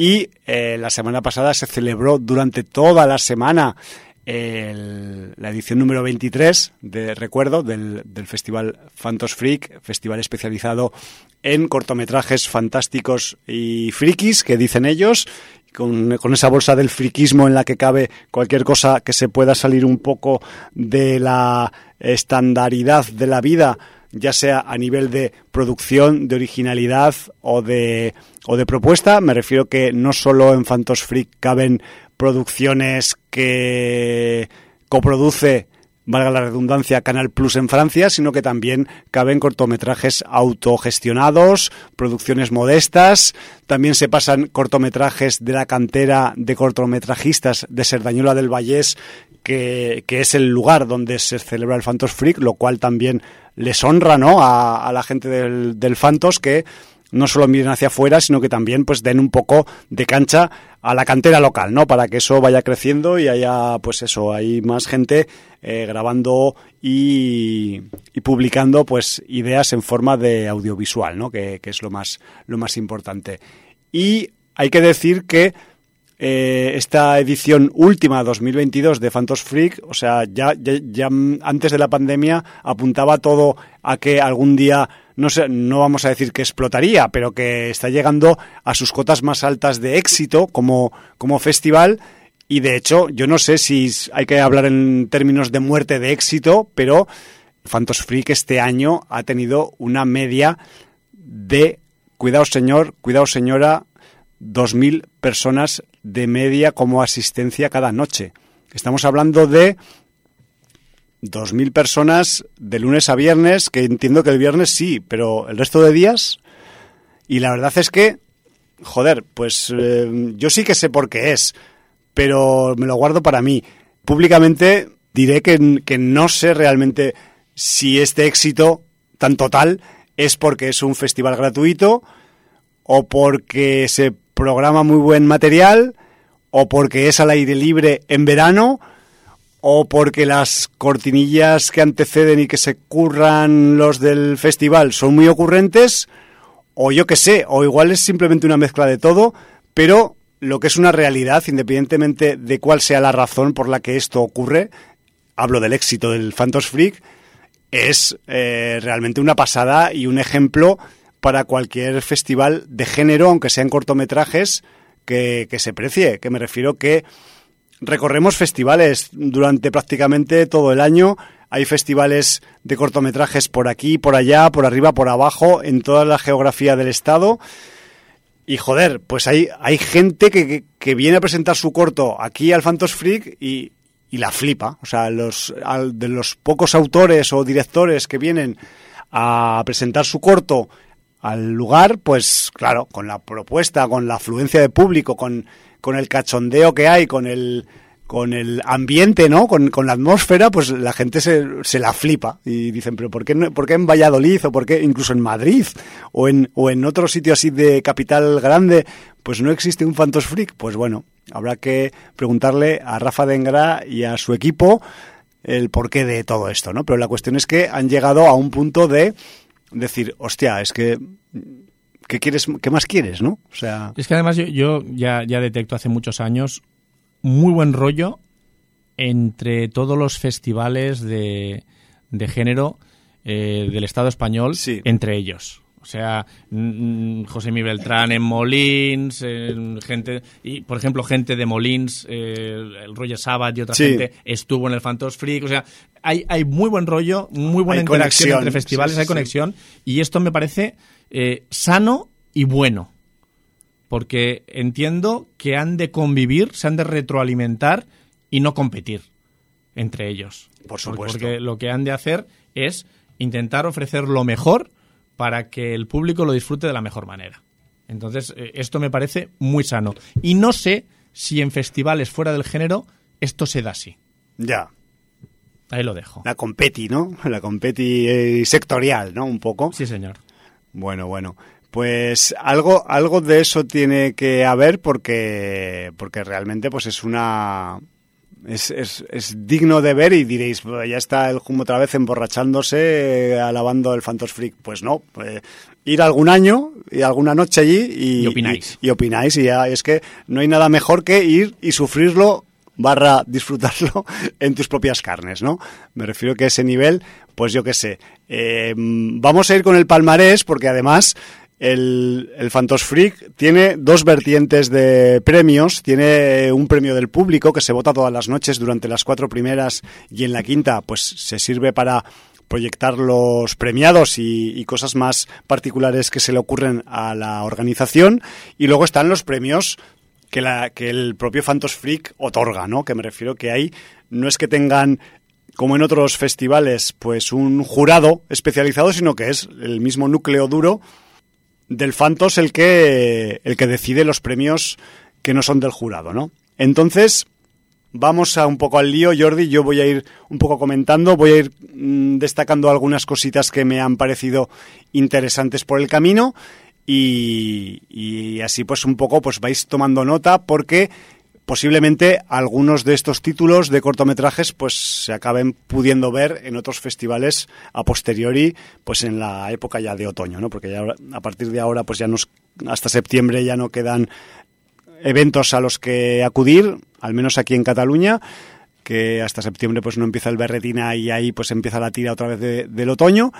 Y eh, la semana pasada se celebró durante toda la semana el- la edición número 23, de recuerdo, del, Festival Phantos Freak, festival especializado en cortometrajes fantásticos y frikis, que dicen ellos, con, con esa bolsa del friquismo en la que cabe cualquier cosa que se pueda salir un poco de la estandaridad de la vida, ya sea a nivel de producción, de originalidad o de, o de propuesta. Me refiero que no solo en Phantos caben producciones que coproduce, valga la redundancia, Canal Plus en Francia, sino que también caben cortometrajes autogestionados, producciones modestas, también se pasan cortometrajes de la cantera de cortometrajistas de Serdañola del Vallés, que, es el lugar donde se celebra el Phantos Freak, lo cual también les honra ¿no? a, la gente del, del Phantos que no solo miren hacia afuera, sino que también pues den un poco de cancha a la cantera local, ¿no? Para que eso vaya creciendo y haya, pues eso, hay más gente eh, grabando y, y publicando pues ideas en forma de audiovisual, ¿no? Que, que es lo más, lo más importante. Y hay que decir que eh, esta edición última 2022 de Phantos Freak, o sea, ya, antes de la pandemia apuntaba todo a que algún día, no sé, no vamos a decir que explotaría, pero que está llegando a sus cotas más altas de éxito como, como festival. Y de hecho, yo no sé si hay que hablar en términos de muerte de éxito, pero Phantos Freak este año ha tenido una media de cuidado señor, cuidado señora, 2.000 personas de media como asistencia cada noche. Estamos hablando de 2.000 personas de lunes a viernes, que entiendo que el viernes sí, pero el resto de días. Y la verdad es que, joder, pues eh, yo sí que sé por qué es, pero me lo guardo para mí. Públicamente diré que, que no sé realmente si este éxito tan total es porque es un festival gratuito o porque se programa muy buen material o porque es al aire libre en verano o porque las cortinillas que anteceden y que se curran los del festival son muy ocurrentes, o yo qué sé, o igual es simplemente una mezcla de todo, pero lo que es una realidad, independientemente de cuál sea la razón por la que esto ocurre, hablo del éxito del Phantos Freak, es eh, realmente una pasada y un ejemplo para cualquier festival de género, aunque sean cortometrajes, que, se precie, que me refiero que recorremos festivales durante prácticamente todo el año. Hay festivales de cortometrajes por aquí, por allá, por arriba, por abajo, en toda la geografía del estado. Y joder, pues hay, hay gente que, que, viene a presentar su corto aquí al Phantos Freak y, y la flipa. O sea, los, de los pocos autores o directores que vienen a presentar su corto al lugar, pues claro, con la propuesta, con la afluencia de público, con con el cachondeo que hay, con el con el ambiente, ¿no? Con, con la atmósfera, pues la gente se, se, la flipa y dicen, pero ¿por qué, ¿por qué en Valladolid o por qué incluso en Madrid o en, o en otro sitio así de capital grande, pues no existe un Phantos Freak? Pues bueno, habrá que preguntarle a Rafa Dengra y a su equipo el porqué de todo esto, ¿no? Pero la cuestión es que han llegado a un punto de decir, hostia, es que ¿qué, quieres, qué más quieres, no? O sea... Es que además yo, yo ya, ya detecto hace muchos años muy buen rollo entre todos los festivales de, de género eh, del Estado español, sí. entre ellos. O sea, José Mi Beltrán en Molins, gente y por ejemplo gente de Molins, eh, el Roger Sabat y otra Sí. gente estuvo en el Phantos Freak. O sea, hay, hay muy buen rollo, muy buena Hay interacción conexión, entre festivales, sí, hay sí. conexión y esto me parece eh, sano y bueno. Porque entiendo que han de convivir, se han de retroalimentar y no competir entre ellos. Por supuesto. Porque lo que han de hacer es intentar ofrecer lo mejor para que el público lo disfrute de la mejor manera. Entonces, eh, esto me parece muy sano. Y no sé si en festivales fuera del género esto se da así. Ya. Ahí lo dejo. La competi, ¿no? La competi eh, sectorial, ¿no? Un poco. Sí, señor. Bueno, bueno. Pues algo, algo de eso tiene que haber porque, porque realmente pues es una es, es, es digno de ver y diréis, "Pues ya está el Jumbo otra vez emborrachándose, eh, alabando el Phantos Freak. Pues no, pues, ir algún año y alguna noche allí y, Y opináis. Y, y opináis y ya es que no hay nada mejor que ir y sufrirlo barra disfrutarlo en tus propias carnes, ¿no? Me refiero que ese nivel, pues yo qué sé. Eh, vamos a ir con el palmarés porque además el, el Phantos Freak tiene dos vertientes de premios. Tiene un premio del público que se vota todas las noches durante las cuatro primeras y en la quinta pues se sirve para proyectar los premiados y, cosas más particulares que se le ocurren a la organización. Y luego están los premios que, la, que el propio Phantos Freak otorga, ¿no? Que me refiero que ahí no es que tengan como en otros festivales, pues un jurado especializado, sino que es el mismo núcleo duro del Fantos el que, el que decide los premios que no son del jurado, ¿no? Entonces, vamos a un poco al lío, Jordi. Yo voy a ir un poco comentando, voy a ir mmm, destacando algunas cositas que me han parecido interesantes por el camino y, y, así pues un poco pues vais tomando nota porque posiblemente algunos de estos títulos de cortometrajes pues se acaben pudiendo ver en otros festivales a posteriori pues en la época ya de otoño no porque ya a partir de ahora pues ya nos hasta septiembre ya no quedan eventos a los que acudir al menos aquí en Cataluña que hasta septiembre pues no empieza el berretina y ahí pues empieza la tira otra vez de, del otoño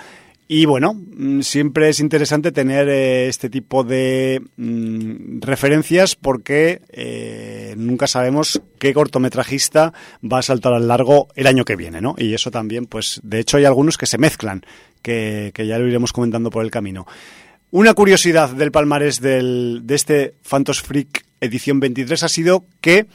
y bueno, mm, siempre es interesante tener eh, este tipo de mm, referencias porque eh, nunca sabemos qué cortometrajista va a saltar al largo el año que viene, ¿no? Y eso también, pues, de hecho hay algunos que se mezclan, que, que ya lo iremos comentando por el camino. Una curiosidad del palmarés del, de este Phantos Freak edición 23 ha sido que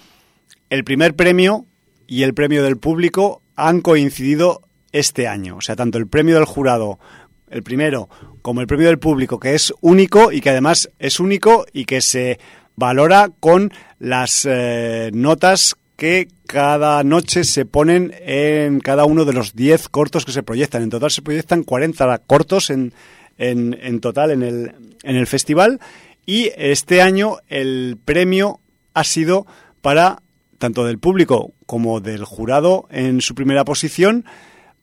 el primer premio y el premio del público han coincidido este año. O sea, tanto el premio del jurado, el primero, como el premio del público, que es único y que además es único y que se valora con las eh, notas que cada noche se ponen en cada uno de los 10 cortos que se proyectan. En total se proyectan 40 cortos en, en, en total en el, en el festival y este año el premio ha sido para tanto del público como del jurado en su primera posición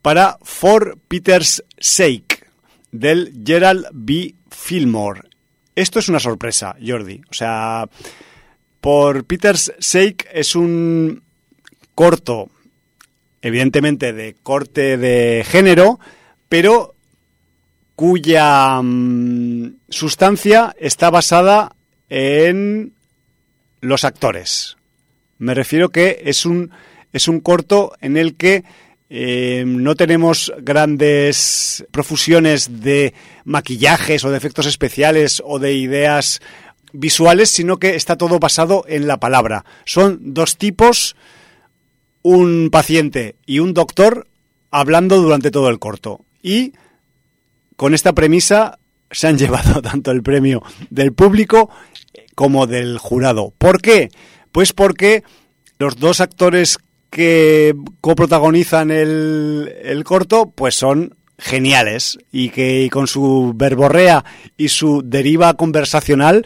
para For Peter's Sake del Gerald B. Fillmore. Esto es una sorpresa, Jordi. O sea, por Peter's Sake es un corto, evidentemente de corte de género, pero cuya mm, sustancia está basada en los actores. Me refiero que es un, es un corto en el que eh, no tenemos grandes profusiones de maquillajes o de efectos especiales o de ideas visuales, sino que está todo basado en la palabra. Son dos tipos, un paciente y un doctor, hablando durante todo el corto. Y con esta premisa se han llevado tanto el premio del público como del jurado. ¿Por qué? Pues porque los dos actores que coprotagonizan el, el corto, pues son geniales y que con su verborrea y su deriva conversacional,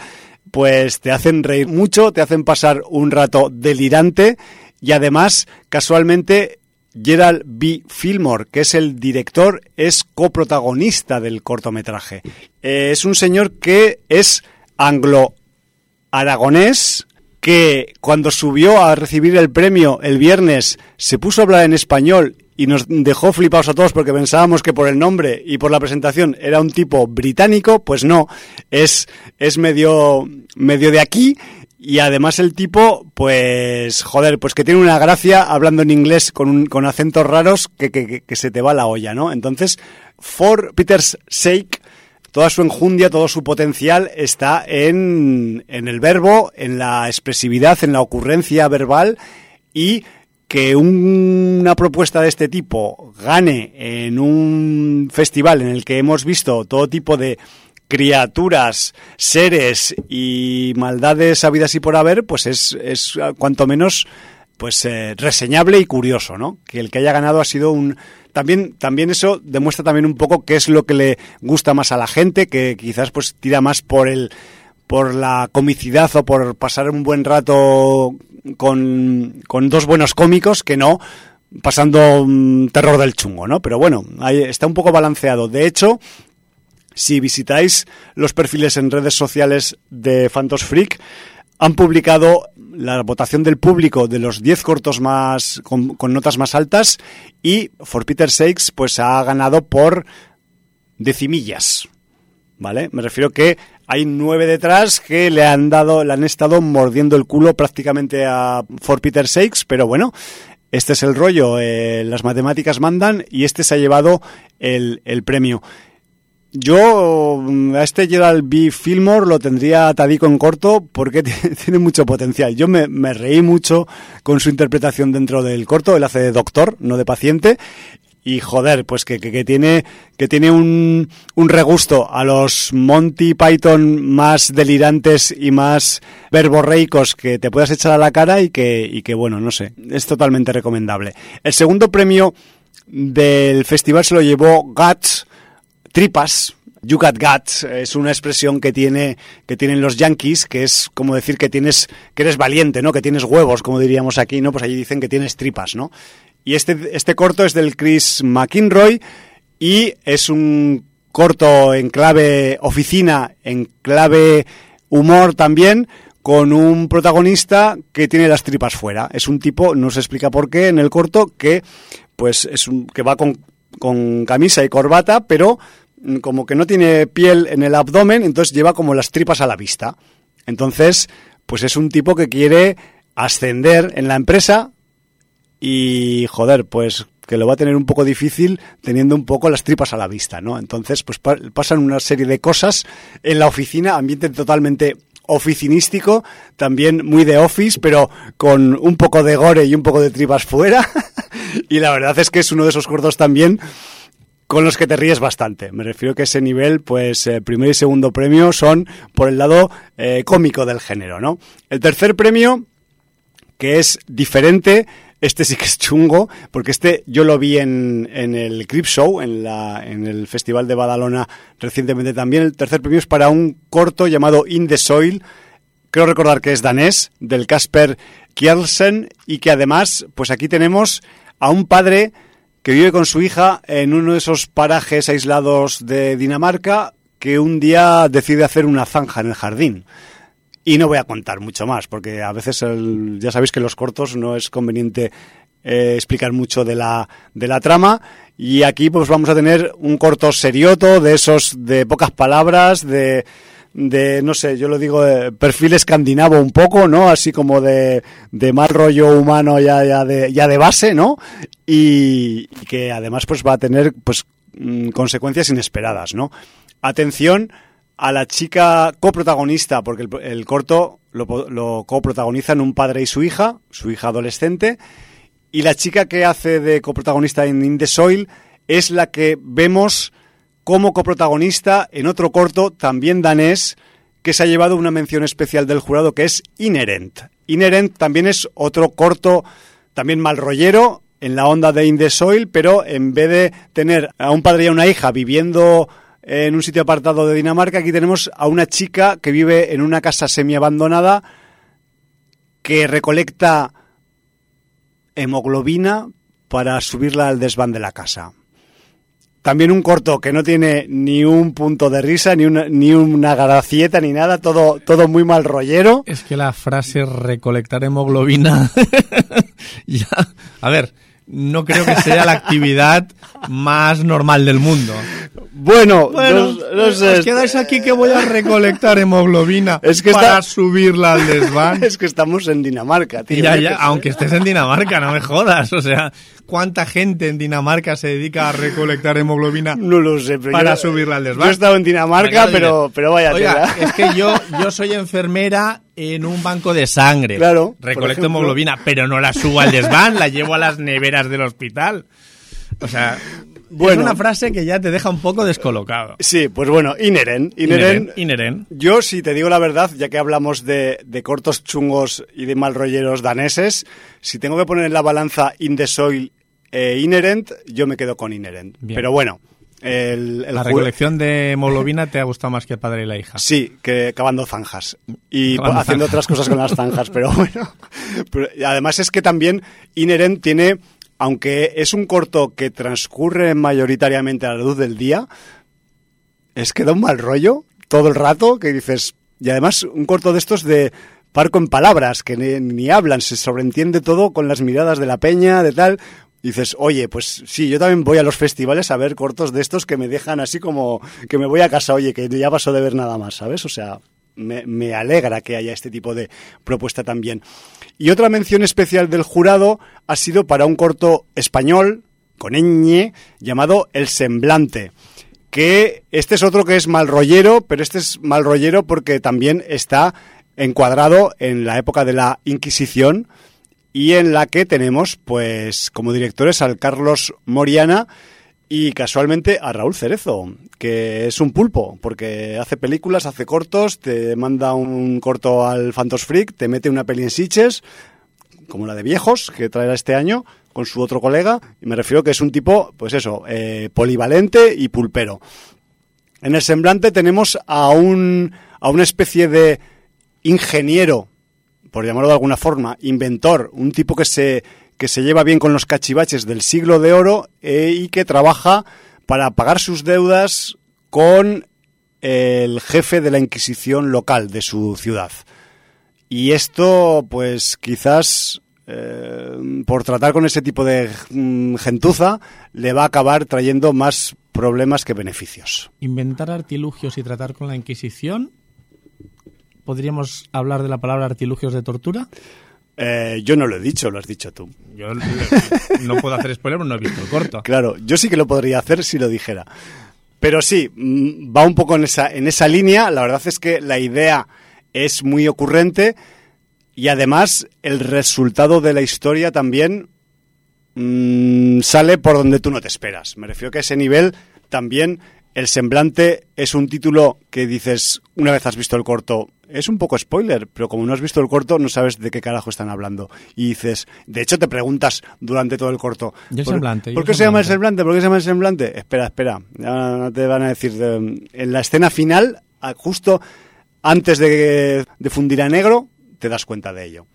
pues te hacen reír mucho, te hacen pasar un rato delirante y además, casualmente, Gerald B. Fillmore, que es el director, es coprotagonista del cortometraje. Eh, es un señor que es anglo-aragonés, que cuando subió a recibir el premio el viernes se puso a hablar en español y nos dejó flipados a todos porque pensábamos que por el nombre y por la presentación era un tipo británico, pues no, es, es medio, medio de aquí y además el tipo, pues, joder, pues que tiene una gracia hablando en inglés con, un, con acentos raros que, que, que, se te va la olla, ¿no? Entonces, for Peter's sake, toda su enjundia, todo su potencial está en, en el verbo, en la expresividad, en la ocurrencia verbal y que una propuesta de este tipo gane en un festival en el que hemos visto todo tipo de criaturas, seres y maldades habidas y por haber, pues es, es cuanto menos pues eh, reseñable y curioso, ¿no? Que el que haya ganado ha sido un también también eso demuestra también un poco qué es lo que le gusta más a la gente, que quizás pues tira más por el por la comicidad o por pasar un buen rato con, con dos buenos cómicos que no pasando un terror del chungo, ¿no? Pero bueno, ahí está un poco balanceado. De hecho, si visitáis los perfiles en redes sociales de Phantos Freak, han publicado la votación del público de los 10 cortos más con, notas más altas y For Peter Sakes pues ha ganado por decimillas. ¿Vale? Me refiero que hay nueve detrás que le han dado, le han estado mordiendo el culo prácticamente a For Peter Sakes, pero bueno, este es el rollo, eh, las matemáticas mandan y este se ha llevado el premio. Yo a este Gerald B. Fillmore lo tendría atadico en corto porque tiene mucho potencial. Yo me, me, reí mucho con su interpretación dentro del corto. Él hace de doctor, no de paciente. Y joder, pues que, que, que tiene, que tiene un, un, regusto a los Monty Python más delirantes y más verborreicos que te puedas echar a la cara y que, y que bueno, no sé, es totalmente recomendable. El segundo premio del festival se lo llevó Guts, tripas. You got guts es una expresión que tiene que tienen los yankees, que es como decir que tienes que eres valiente, ¿no? Que tienes huevos, como diríamos aquí, ¿no? Pues allí dicen que tienes tripas, ¿no? Y este este corto es del Chris McInroy y es un corto en clave oficina, en clave humor también, con un protagonista que tiene las tripas fuera. Es un tipo, no se explica por qué en el corto, que pues es un que va con, con camisa y corbata, pero como que no tiene piel en el abdomen, entonces lleva como las tripas a la vista. Entonces, pues es un tipo que quiere ascender en la empresa y, joder, pues que lo va a tener un poco difícil teniendo un poco las tripas a la vista, ¿no? Entonces, pues pasan una serie de cosas en la oficina, ambiente totalmente oficinístico, también muy de office, pero con un poco de gore y un poco de tripas fuera. y la verdad es que es uno de esos cortos también con los que te ríes bastante. Me refiero que ese nivel, pues eh, primer y segundo premio son por el lado eh, cómico del género, ¿no? El tercer premio, que es diferente, este sí que es chungo, porque este yo lo vi en, en el Crip Show, en, la, en el Festival de Badalona recientemente también. El tercer premio es para un corto llamado In the Soil, creo recordar que es danés, del Casper Kjelsen, y que además, pues aquí tenemos a un padre que vive con su hija en uno de esos parajes aislados de Dinamarca que un día decide hacer una zanja en el jardín. Y no voy a contar mucho más, porque a veces ya sabéis que los cortos no es conveniente eh, explicar mucho de la, de la trama. Y aquí pues vamos a tener un corto serioto, de esos de pocas palabras, de de, no sé, yo lo digo, perfil escandinavo un poco, ¿no? Así como de, de mal rollo humano ya, ya, de, ya de base, ¿no? Y, que además pues va a tener pues mm, consecuencias inesperadas, ¿no? Atención a la chica coprotagonista, porque el, corto lo, lo coprotagonizan un padre y su hija, su hija adolescente, y la chica que hace de coprotagonista en In the Soil es la que vemos como coprotagonista en otro corto, también danés, que se ha llevado una mención especial del jurado, que es Inherent. Inherent también es otro corto, también mal rollero, en la onda de In the Soil, pero en vez de tener a un padre y a una hija viviendo en un sitio apartado de Dinamarca, aquí tenemos a una chica que vive en una casa semi-abandonada que recolecta hemoglobina para subirla al desván de la casa. También un corto que no tiene ni un punto de risa, ni una, ni una gracieta, ni nada, todo, todo muy mal rollero. Es que la frase recolectar hemoglobina, ya, a ver, no creo que sea la actividad más normal del mundo. Bueno, bueno no, sé. Os quedáis aquí que voy a recolectar hemoglobina es que para subirla al desván. Es que estamos en Dinamarca, tío. Ya, ya, aunque estés en Dinamarca, no me jodas. O sea, ¿cuánta gente en Dinamarca se dedica a recolectar hemoglobina no lo sé, para subirla al desván? Yo he estado en Dinamarca, pero, pero vaya Oiga, es que yo, yo soy enfermera en un banco de sangre. Claro. Recolecto hemoglobina, pero no la subo al desván, la llevo a las neveras del hospital. O sea, bueno, es una frase que ya te deja un poco descolocado. Sí, pues bueno, inheren. Inheren, inheren, Yo, si te digo la verdad, ya que hablamos de, cortos chungos y de mal rolleros daneses, si tengo que poner en la balanza In the Soil e Inherent, yo me quedo con Inherent. Pero bueno, el, la recolección de hemoglobina te ha gustado más que el padre y la hija. Sí, que cavando zanjas y haciendo otras cosas con las zanjas, pero bueno. además es que también Inherent tiene aunque es un corto que transcurre mayoritariamente a la luz del día, es que da un mal rollo todo el rato, que dices, y además un corto de estos de parco en palabras, que ni, hablan, se sobreentiende todo con las miradas de la peña, de tal. Dices, oye, pues sí, yo también voy a los festivales a ver cortos de estos que me dejan así como que me voy a casa, oye, que ya paso de ver nada más, ¿sabes? O sea, me, me alegra que haya este tipo de propuesta también. Y otra mención especial del jurado ha sido para un corto español, con ñ, llamado El Semblante. Que este es otro que es mal rollero, pero este es mal rollero porque también está encuadrado en la época de la Inquisición y en la que tenemos, pues, como directores al Carlos Moriana y casualmente a Raúl Cerezo, que es un pulpo, porque hace películas, hace cortos, te manda un corto al Phantos Freak, te mete una peli en Sitches, como la de Viejos, que traerá este año, con su otro colega, y me refiero que es un tipo, pues eso, eh, polivalente y pulpero. En el semblante tenemos a un a una especie de ingeniero, por llamarlo de alguna forma, inventor, un tipo que se que se lleva bien con los cachivaches del siglo de oro eh, y que trabaja para pagar sus deudas con el jefe de la Inquisición local de su ciudad. Y esto, pues quizás eh, por tratar con ese tipo de mm, gentuza, le va a acabar trayendo más problemas que beneficios. Inventar artilugios y tratar con la Inquisición. ¿Podríamos hablar de la palabra artilugios de tortura? Eh, yo no lo he dicho, lo has dicho tú. Yo no puedo hacer spoiler, no he visto el corto. Claro, yo sí que lo podría hacer si lo dijera. Pero sí, mm, va un poco en esa, en esa línea. La verdad es que la idea es muy ocurrente y además el resultado de la historia también mmm, sale por donde tú no te esperas. Me refiero que a ese nivel también el semblante es un título que dices, una vez has visto el corto, es un poco spoiler, pero como no has visto el corto, no sabes de qué carajo están hablando. Y dices, de hecho te preguntas durante todo el corto, ¿Y el ¿por, semblante? ¿Y ¿por qué se llama el semblante? ¿Por qué se llama el semblante? Espera, espera, ya te van a decir. de- en la escena final, justo antes de, de fundir a negro, te das cuenta de ello.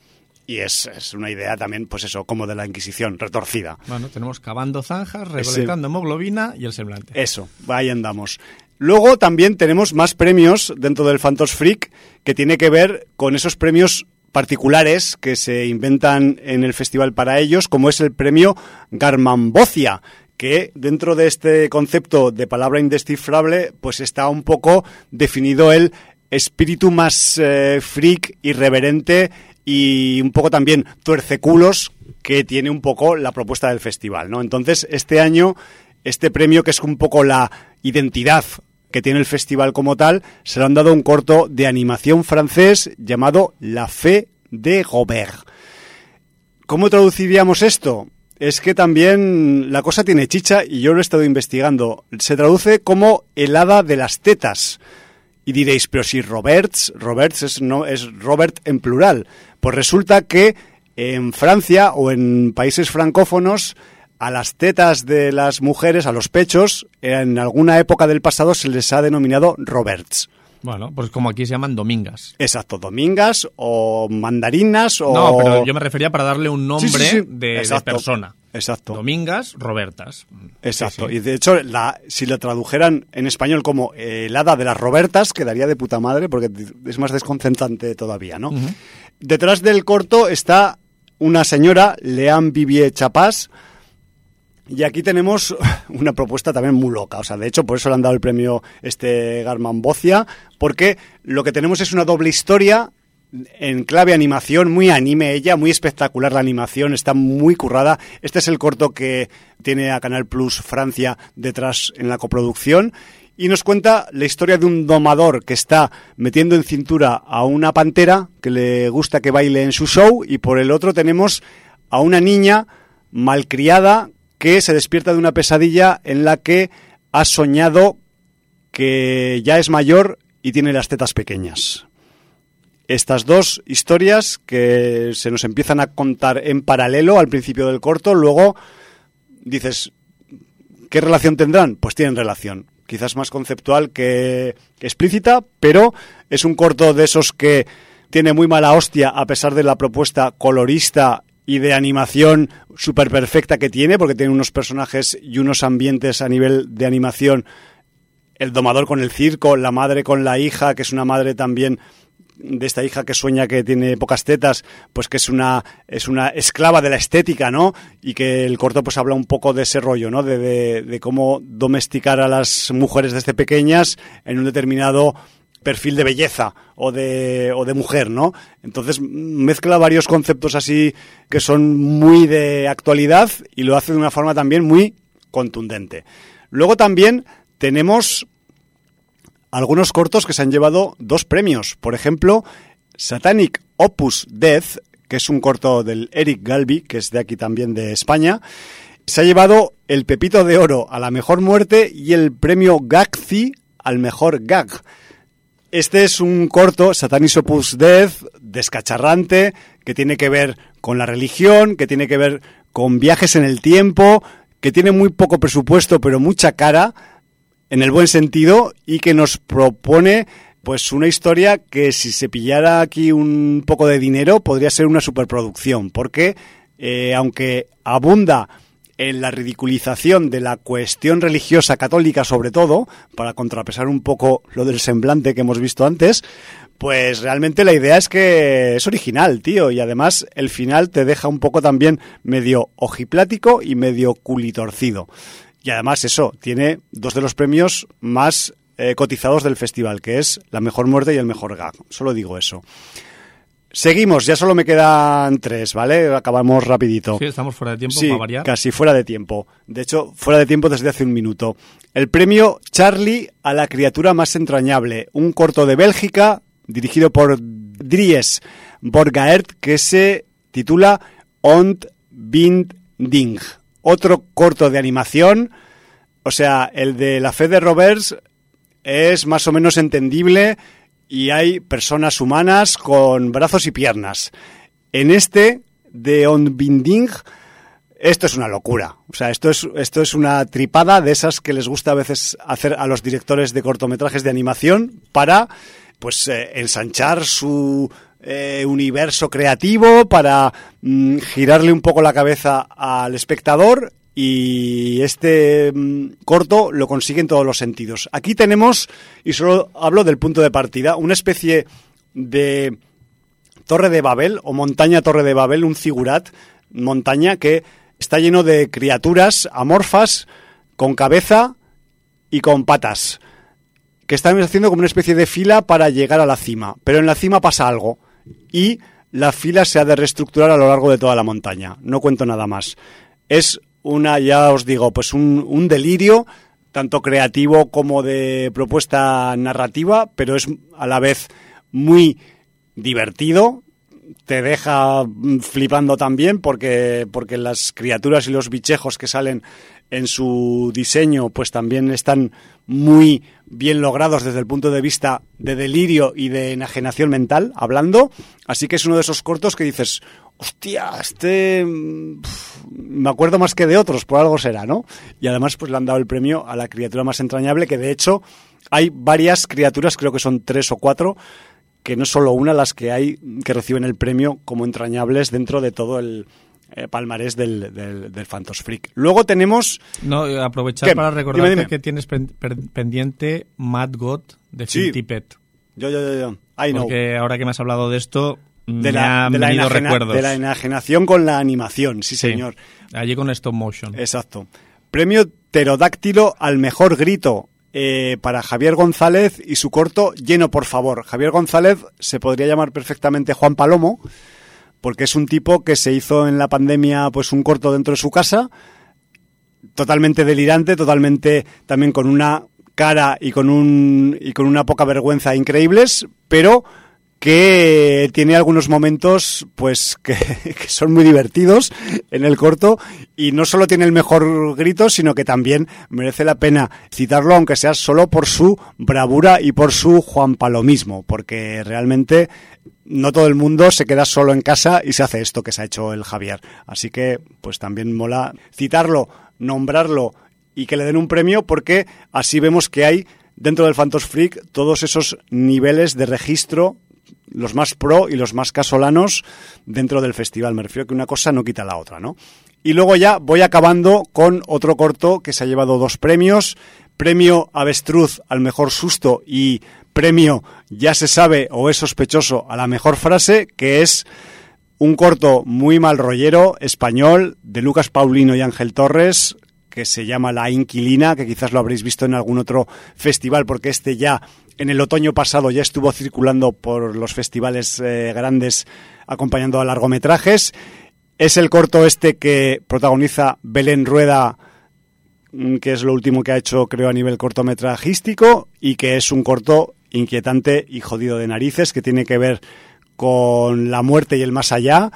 Y es, es una idea también, pues eso, como de la Inquisición, retorcida. Bueno, tenemos cavando zanjas, recolectando hemoglobina y el semblante. Eso, ahí andamos. Luego también tenemos más premios dentro del Phantos Freak que tiene que ver con esos premios particulares que se inventan en el festival para ellos, como es el premio Garmanbocia, que dentro de este concepto de palabra indescifrable, pues está un poco definido el espíritu más eh, freak, irreverente y un poco también tuerceculos que tiene un poco la propuesta del festival, ¿no? Entonces, este año, este premio, que es un poco la identidad que tiene el festival como tal, se le han dado un corto de animación francés llamado La Fe de Robert. ¿Cómo traduciríamos esto? Es que también la cosa tiene chicha y yo lo he estado investigando. Se traduce como el hada de las tetas. Y diréis, pero si Roberts, Roberts es, no, es Robert en plural. Pues resulta que en Francia o en países francófonos a las tetas de las mujeres, a los pechos, en alguna época del pasado se les ha denominado Roberts. Bueno, pues como aquí se llaman domingas. Exacto, domingas o mandarinas o... No, pero yo me refería para darle un nombre Sí, sí, sí. De, de persona. Exacto. Domingas, Robertas. Exacto. Y de hecho, la, si lo tradujeran en español como eh, el hada de las Robertas, quedaría de puta madre porque es más desconcentrante todavía, ¿no? Detrás del corto está una señora, Leanne Vivier Chapás, y aquí tenemos una propuesta también muy loca. O sea, de hecho, por eso le han dado el premio este Garman Bocia, porque lo que tenemos es una doble historia en clave animación, muy anime ella, muy espectacular la animación, está muy currada. Este es el corto que tiene a Canal Plus Francia detrás en la coproducción y nos cuenta la historia de un domador que está metiendo en cintura a una pantera que le gusta que baile en su show y por el otro tenemos a una niña malcriada que se despierta de una pesadilla en la que ha soñado que ya es mayor y tiene las tetas pequeñas estas dos historias que se nos empiezan a contar en paralelo al principio del corto, luego dices, ¿qué relación tendrán? Pues tienen relación. Quizás más conceptual que, explícita, pero es un corto de esos que tiene muy mala hostia a pesar de la propuesta colorista y de animación súper perfecta que tiene, porque tiene unos personajes y unos ambientes a nivel de animación. El domador con el circo, la madre con la hija, que es una madre también de esta hija que sueña que tiene pocas tetas, pues que es una es una esclava de la estética, ¿no? Y que el corto pues habla un poco de ese rollo, ¿no? De, de, de cómo domesticar a las mujeres desde pequeñas en un determinado perfil de belleza o de, o de mujer, ¿no? Entonces mezcla varios conceptos así que son muy de actualidad y lo hace de una forma también muy contundente. Luego también tenemos algunos cortos que se han llevado dos premios. Por ejemplo, Satanic Opus Death, que es un corto del Eric Galbi, que es de aquí también de España, se ha llevado el Pepito de Oro a la mejor muerte y el premio Gagzi al mejor gag. Este es un corto, Satanis Opus Death, descacharrante, que tiene que ver con la religión, que tiene que ver con viajes en el tiempo, que tiene muy poco presupuesto pero mucha cara, en el buen sentido, y que nos propone pues una historia que si se pillara aquí un poco de dinero podría ser una superproducción, porque eh, aunque abunda en la ridiculización de la cuestión religiosa católica sobre todo, para contrapesar un poco lo del semblante que hemos visto antes, pues realmente la idea es que es original, tío, y además el final te deja un poco también medio ojiplático y medio culitorcido. Y además eso, tiene dos de los premios más eh, cotizados del festival, que es la mejor muerte y el mejor gag. Solo digo eso. Seguimos, ya solo me quedan tres, ¿vale? Acabamos rapidito. Sí, estamos fuera de tiempo Sí, para variar. casi fuera de tiempo. De hecho, fuera de tiempo desde hace un minuto. El premio Charlie a la criatura más entrañable, un corto de Bélgica dirigido por Dries Borgaert que se titula Ont Bind Ding. Otro corto de animación, o sea, el de la fe de Roberts es más o menos entendible y hay personas humanas con brazos y piernas. En este de On Binding, esto es una locura. O sea, esto es, esto es una tripada de esas que les gusta a veces hacer a los directores de cortometrajes de animación para pues eh, ensanchar su eh, universo creativo, para mm, girarle un poco la cabeza al espectador y este mm, corto lo consigue en todos los sentidos. Aquí tenemos, y solo hablo del punto de partida, una especie de Torre de Babel o montaña Torre de Babel, un figurat, montaña que está lleno de criaturas amorfas con cabeza y con patas, que están haciendo como una especie de fila para llegar a la cima. Pero en la cima pasa algo y la fila se ha de reestructurar a lo largo de toda la montaña. No cuento nada más. Es una, ya os digo, pues un, un delirio tanto creativo como de propuesta narrativa, pero es a la vez muy divertido, te deja mm, flipando también porque, porque las criaturas y los bichejos que salen en su diseño pues también están muy bien logrados desde el punto de vista de delirio y de enajenación mental hablando. Así que es uno de esos cortos que dices hostia este mm, me acuerdo más que de otros por algo será no y además pues le han dado el premio a la criatura más entrañable que de hecho hay varias criaturas creo que son tres o cuatro que no solo una las que hay que reciben el premio como entrañables dentro de todo el eh, palmarés del, del, del Phantos Freak. Luego tenemos... No, eh, aprovechar ¿Qué? para recordarte Dime, dime. que tienes pendiente Mad God de Sí. Phil Tippett. Yo, yo, yo, yo. I know. Porque ahora que me has hablado de esto, De me la, de, la venido enajena- recuerdos. de la enajenación con la animación, sí, Sí. señor. Allí con stop motion. Exacto. Premio pterodáctilo al mejor grito eh, para Javier González y su corto Lleno, por favor. Javier González se podría llamar perfectamente Juan Palomo, porque es un tipo que se hizo en la pandemia pues un corto dentro de su casa, totalmente delirante, totalmente también con una cara y con un y con una poca vergüenza increíbles, pero que tiene algunos momentos pues que, que son muy divertidos en el corto y no solo tiene el mejor grito, sino que también merece la pena citarlo, aunque sea solo por su bravura y por su Juan Palomismo, porque realmente no todo el mundo se queda solo en casa y se hace esto que se ha hecho el Javier. Así que, pues también mola citarlo, nombrarlo y que le den un premio porque así vemos que hay dentro del Phantos Freak todos esos niveles de registro, los más pro y los más casolanos dentro del festival. Me refiero que una cosa no quita la otra, ¿no? Y luego ya voy acabando con otro corto que se ha llevado dos premios. Premio Avestruz al mejor susto y premio Ya se sabe o es sospechoso a la mejor frase, que es un corto muy mal rollero español de Lucas Paulino y Ángel Torres que se llama La Inquilina, que quizás lo habréis visto en algún otro festival, porque este ya en el otoño pasado ya estuvo circulando por los festivales eh, grandes acompañando a largometrajes. Es el corto este que protagoniza Belén Rueda, mm, que es lo último que ha hecho, creo, a nivel cortometrajístico, y que es un corto inquietante y jodido de narices, que tiene que ver con la muerte y el más allá,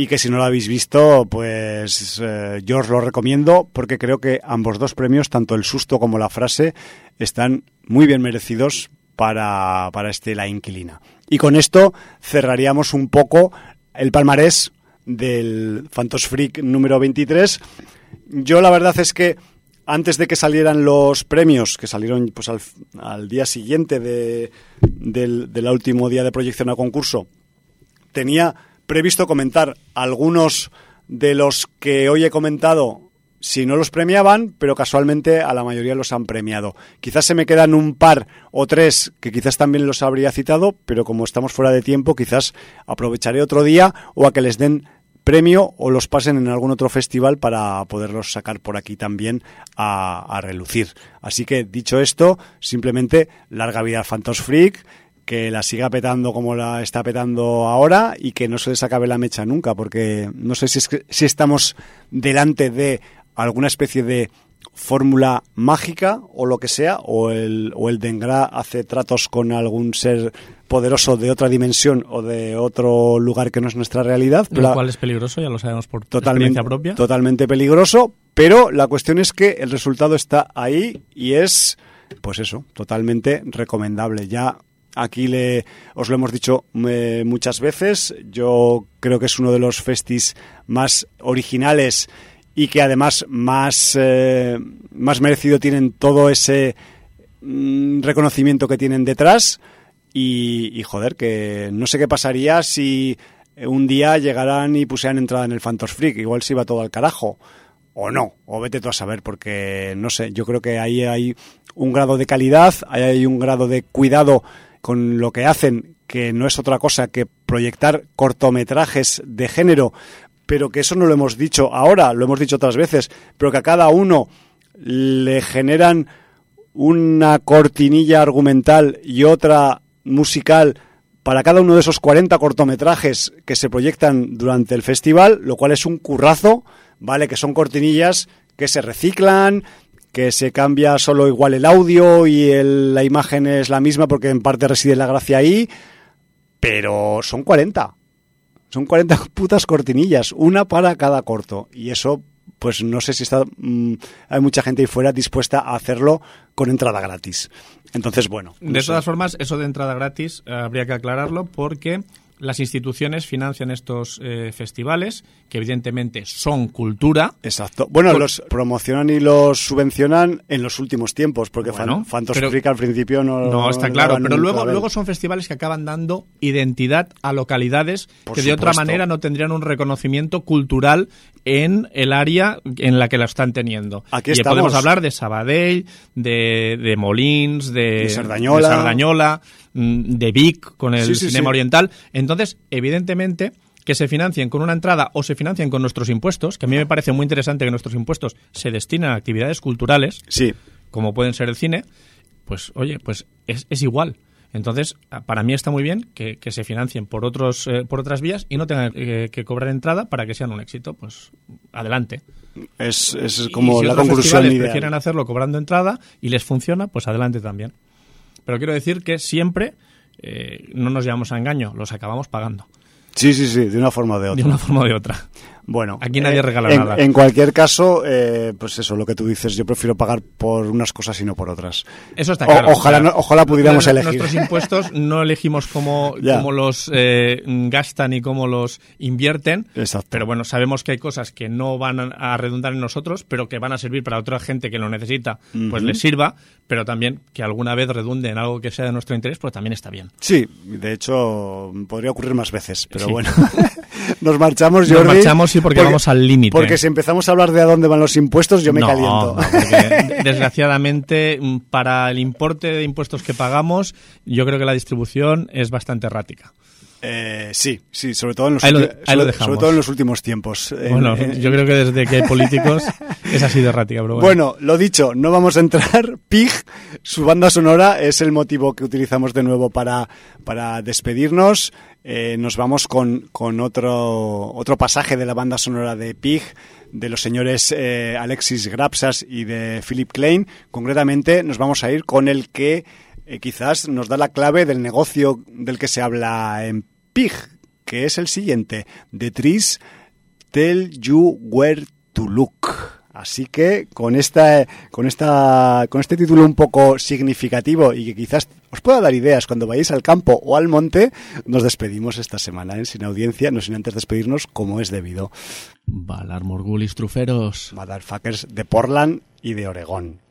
y que si no lo habéis visto, pues eh, yo os lo recomiendo, porque creo que ambos dos premios, tanto el susto como la frase, están muy bien merecidos para, para este La Inquilina. Y con esto cerraríamos un poco el palmarés del Phantos Freak número 23. Yo la verdad es que antes de que salieran los premios, que salieron pues al, al día siguiente de, del, del último día de proyección a concurso, tenía previsto comentar algunos de los que hoy he comentado si no los premiaban, pero casualmente a la mayoría los han premiado. Quizás se me quedan un par o tres que quizás también los habría citado, pero como estamos fuera de tiempo, quizás aprovecharé otro día o a que les den premio o los pasen en algún otro festival para poderlos sacar por aquí también a, a relucir. Así que dicho esto, simplemente larga vida al Phantos Freak que la siga petando como la está petando ahora y que no se les acabe la mecha nunca, porque no sé si, es que, si estamos delante de alguna especie de fórmula mágica o lo que sea, o el, o el Dengra hace tratos con algún ser poderoso de otra dimensión o de otro lugar que no es nuestra realidad. Lo cual es peligroso, ya lo sabemos por totalmente, experiencia propia. Totalmente peligroso, pero la cuestión es que el resultado está ahí y es, pues eso, totalmente recomendable. Ya aquí le, os lo hemos dicho eh, muchas veces, yo creo que es uno de los festis más originales y que además más, eh, más merecido tienen todo ese mm, reconocimiento que tienen detrás. Y, joder, que no sé qué pasaría si un día llegaran y pusieran entrada en el Phantos Freak. Igual se iba todo al carajo. O no, o vete tú a saber, porque no sé, yo creo que ahí hay un grado de calidad, ahí hay un grado de cuidado con lo que hacen, que no es otra cosa que proyectar cortometrajes de género pero que eso no lo hemos dicho ahora, lo hemos dicho otras veces, pero que a cada uno le generan una cortinilla argumental y otra musical para cada uno de esos 40 cortometrajes que se proyectan durante el festival, lo cual es un currazo, ¿vale? Que son cortinillas que se reciclan, que se cambia solo igual el audio y la imagen es la misma porque en parte reside la gracia ahí, pero son 40. Son 40 putas cortinillas, una para cada corto. Y eso, pues no sé si está, mm, hay mucha gente ahí fuera dispuesta a hacerlo con entrada gratis. Entonces, bueno. de todas formas, eso de entrada gratis eh, habría que aclararlo porque las instituciones financian estos eh, festivales, que evidentemente son cultura. Exacto. Bueno, los promocionan y los subvencionan en los últimos tiempos, porque bueno, al principio no. No, está claro, pero luego, luego son festivales que acaban dando identidad a localidades que de otra manera no tendrían un reconocimiento cultural en el área en la que la están teniendo. Aquí y podemos hablar de Sabadell, de, de Molins, de, de Sardañola. de Sardañola Mm, de Vic con el cinema oriental. Entonces, evidentemente, que se financien con una entrada o se financien con nuestros impuestos, que a mí me parece muy interesante que nuestros impuestos se destinen a actividades culturales, sí. como pueden ser el cine, pues oye, pues es, es igual. Entonces, para mí está muy bien que, se financien por otros eh, por otras vías y no tengan que, cobrar entrada para que sean un éxito. Pues adelante. Es, es como la conclusión Si prefieren hacerlo cobrando entrada y les funciona, pues adelante también. Pero quiero decir que siempre eh, no nos llevamos a engaño, los acabamos pagando. Sí, sí, sí, de una forma o de otra. De una forma o de otra. Bueno, aquí nadie eh, regala en, nada. En cualquier caso, eh, pues eso, lo que tú dices, yo prefiero pagar por unas cosas y no por otras. Eso está claro. ojalá, ojalá pudiéramos elegir. Nuestros impuestos no elegimos cómo, cómo los eh, gastan y cómo los invierten. Exacto. Pero bueno, sabemos que hay cosas que no van a redundar en nosotros, pero que van a servir para otra gente que lo necesita, pues les sirva, pero también que alguna vez redunde en algo que sea de nuestro interés, pues también está bien. Sí, de hecho, podría ocurrir más veces, pero bueno. Nos marchamos, Jordi. Nos marchamos, sí, porque, vamos al límite. Porque si empezamos a hablar de a dónde van los impuestos, yo me caliento. desgraciadamente, mm, para el importe de impuestos que pagamos, yo creo que la distribución es bastante errática. Eh, sí, sí, sobre todo en los, sobre, todo en los últimos tiempos. Bueno, yo creo que desde que hay políticos es así de errática, bueno. bueno. lo dicho, no vamos a entrar. Pig, su banda sonora es el motivo que utilizamos de nuevo para, para despedirnos. Eh, nos vamos con, con otro, otro pasaje de la banda sonora de Pig, de los señores eh, Alexis Grapsas y de Philip Klein. Concretamente, nos vamos a ir con el que eh, quizás nos da la clave del negocio del que se habla en PIG, que es el siguiente: The trees tell you where to look. Así que con esta, con esta, con este título un poco significativo y que quizás os pueda dar ideas cuando vayáis al campo o al monte, nos despedimos esta semana en ¿eh? sin audiencia, no sin antes despedirnos como es debido. Valar Morgulis Truferos. Motherfuckers de Portland y de Oregón.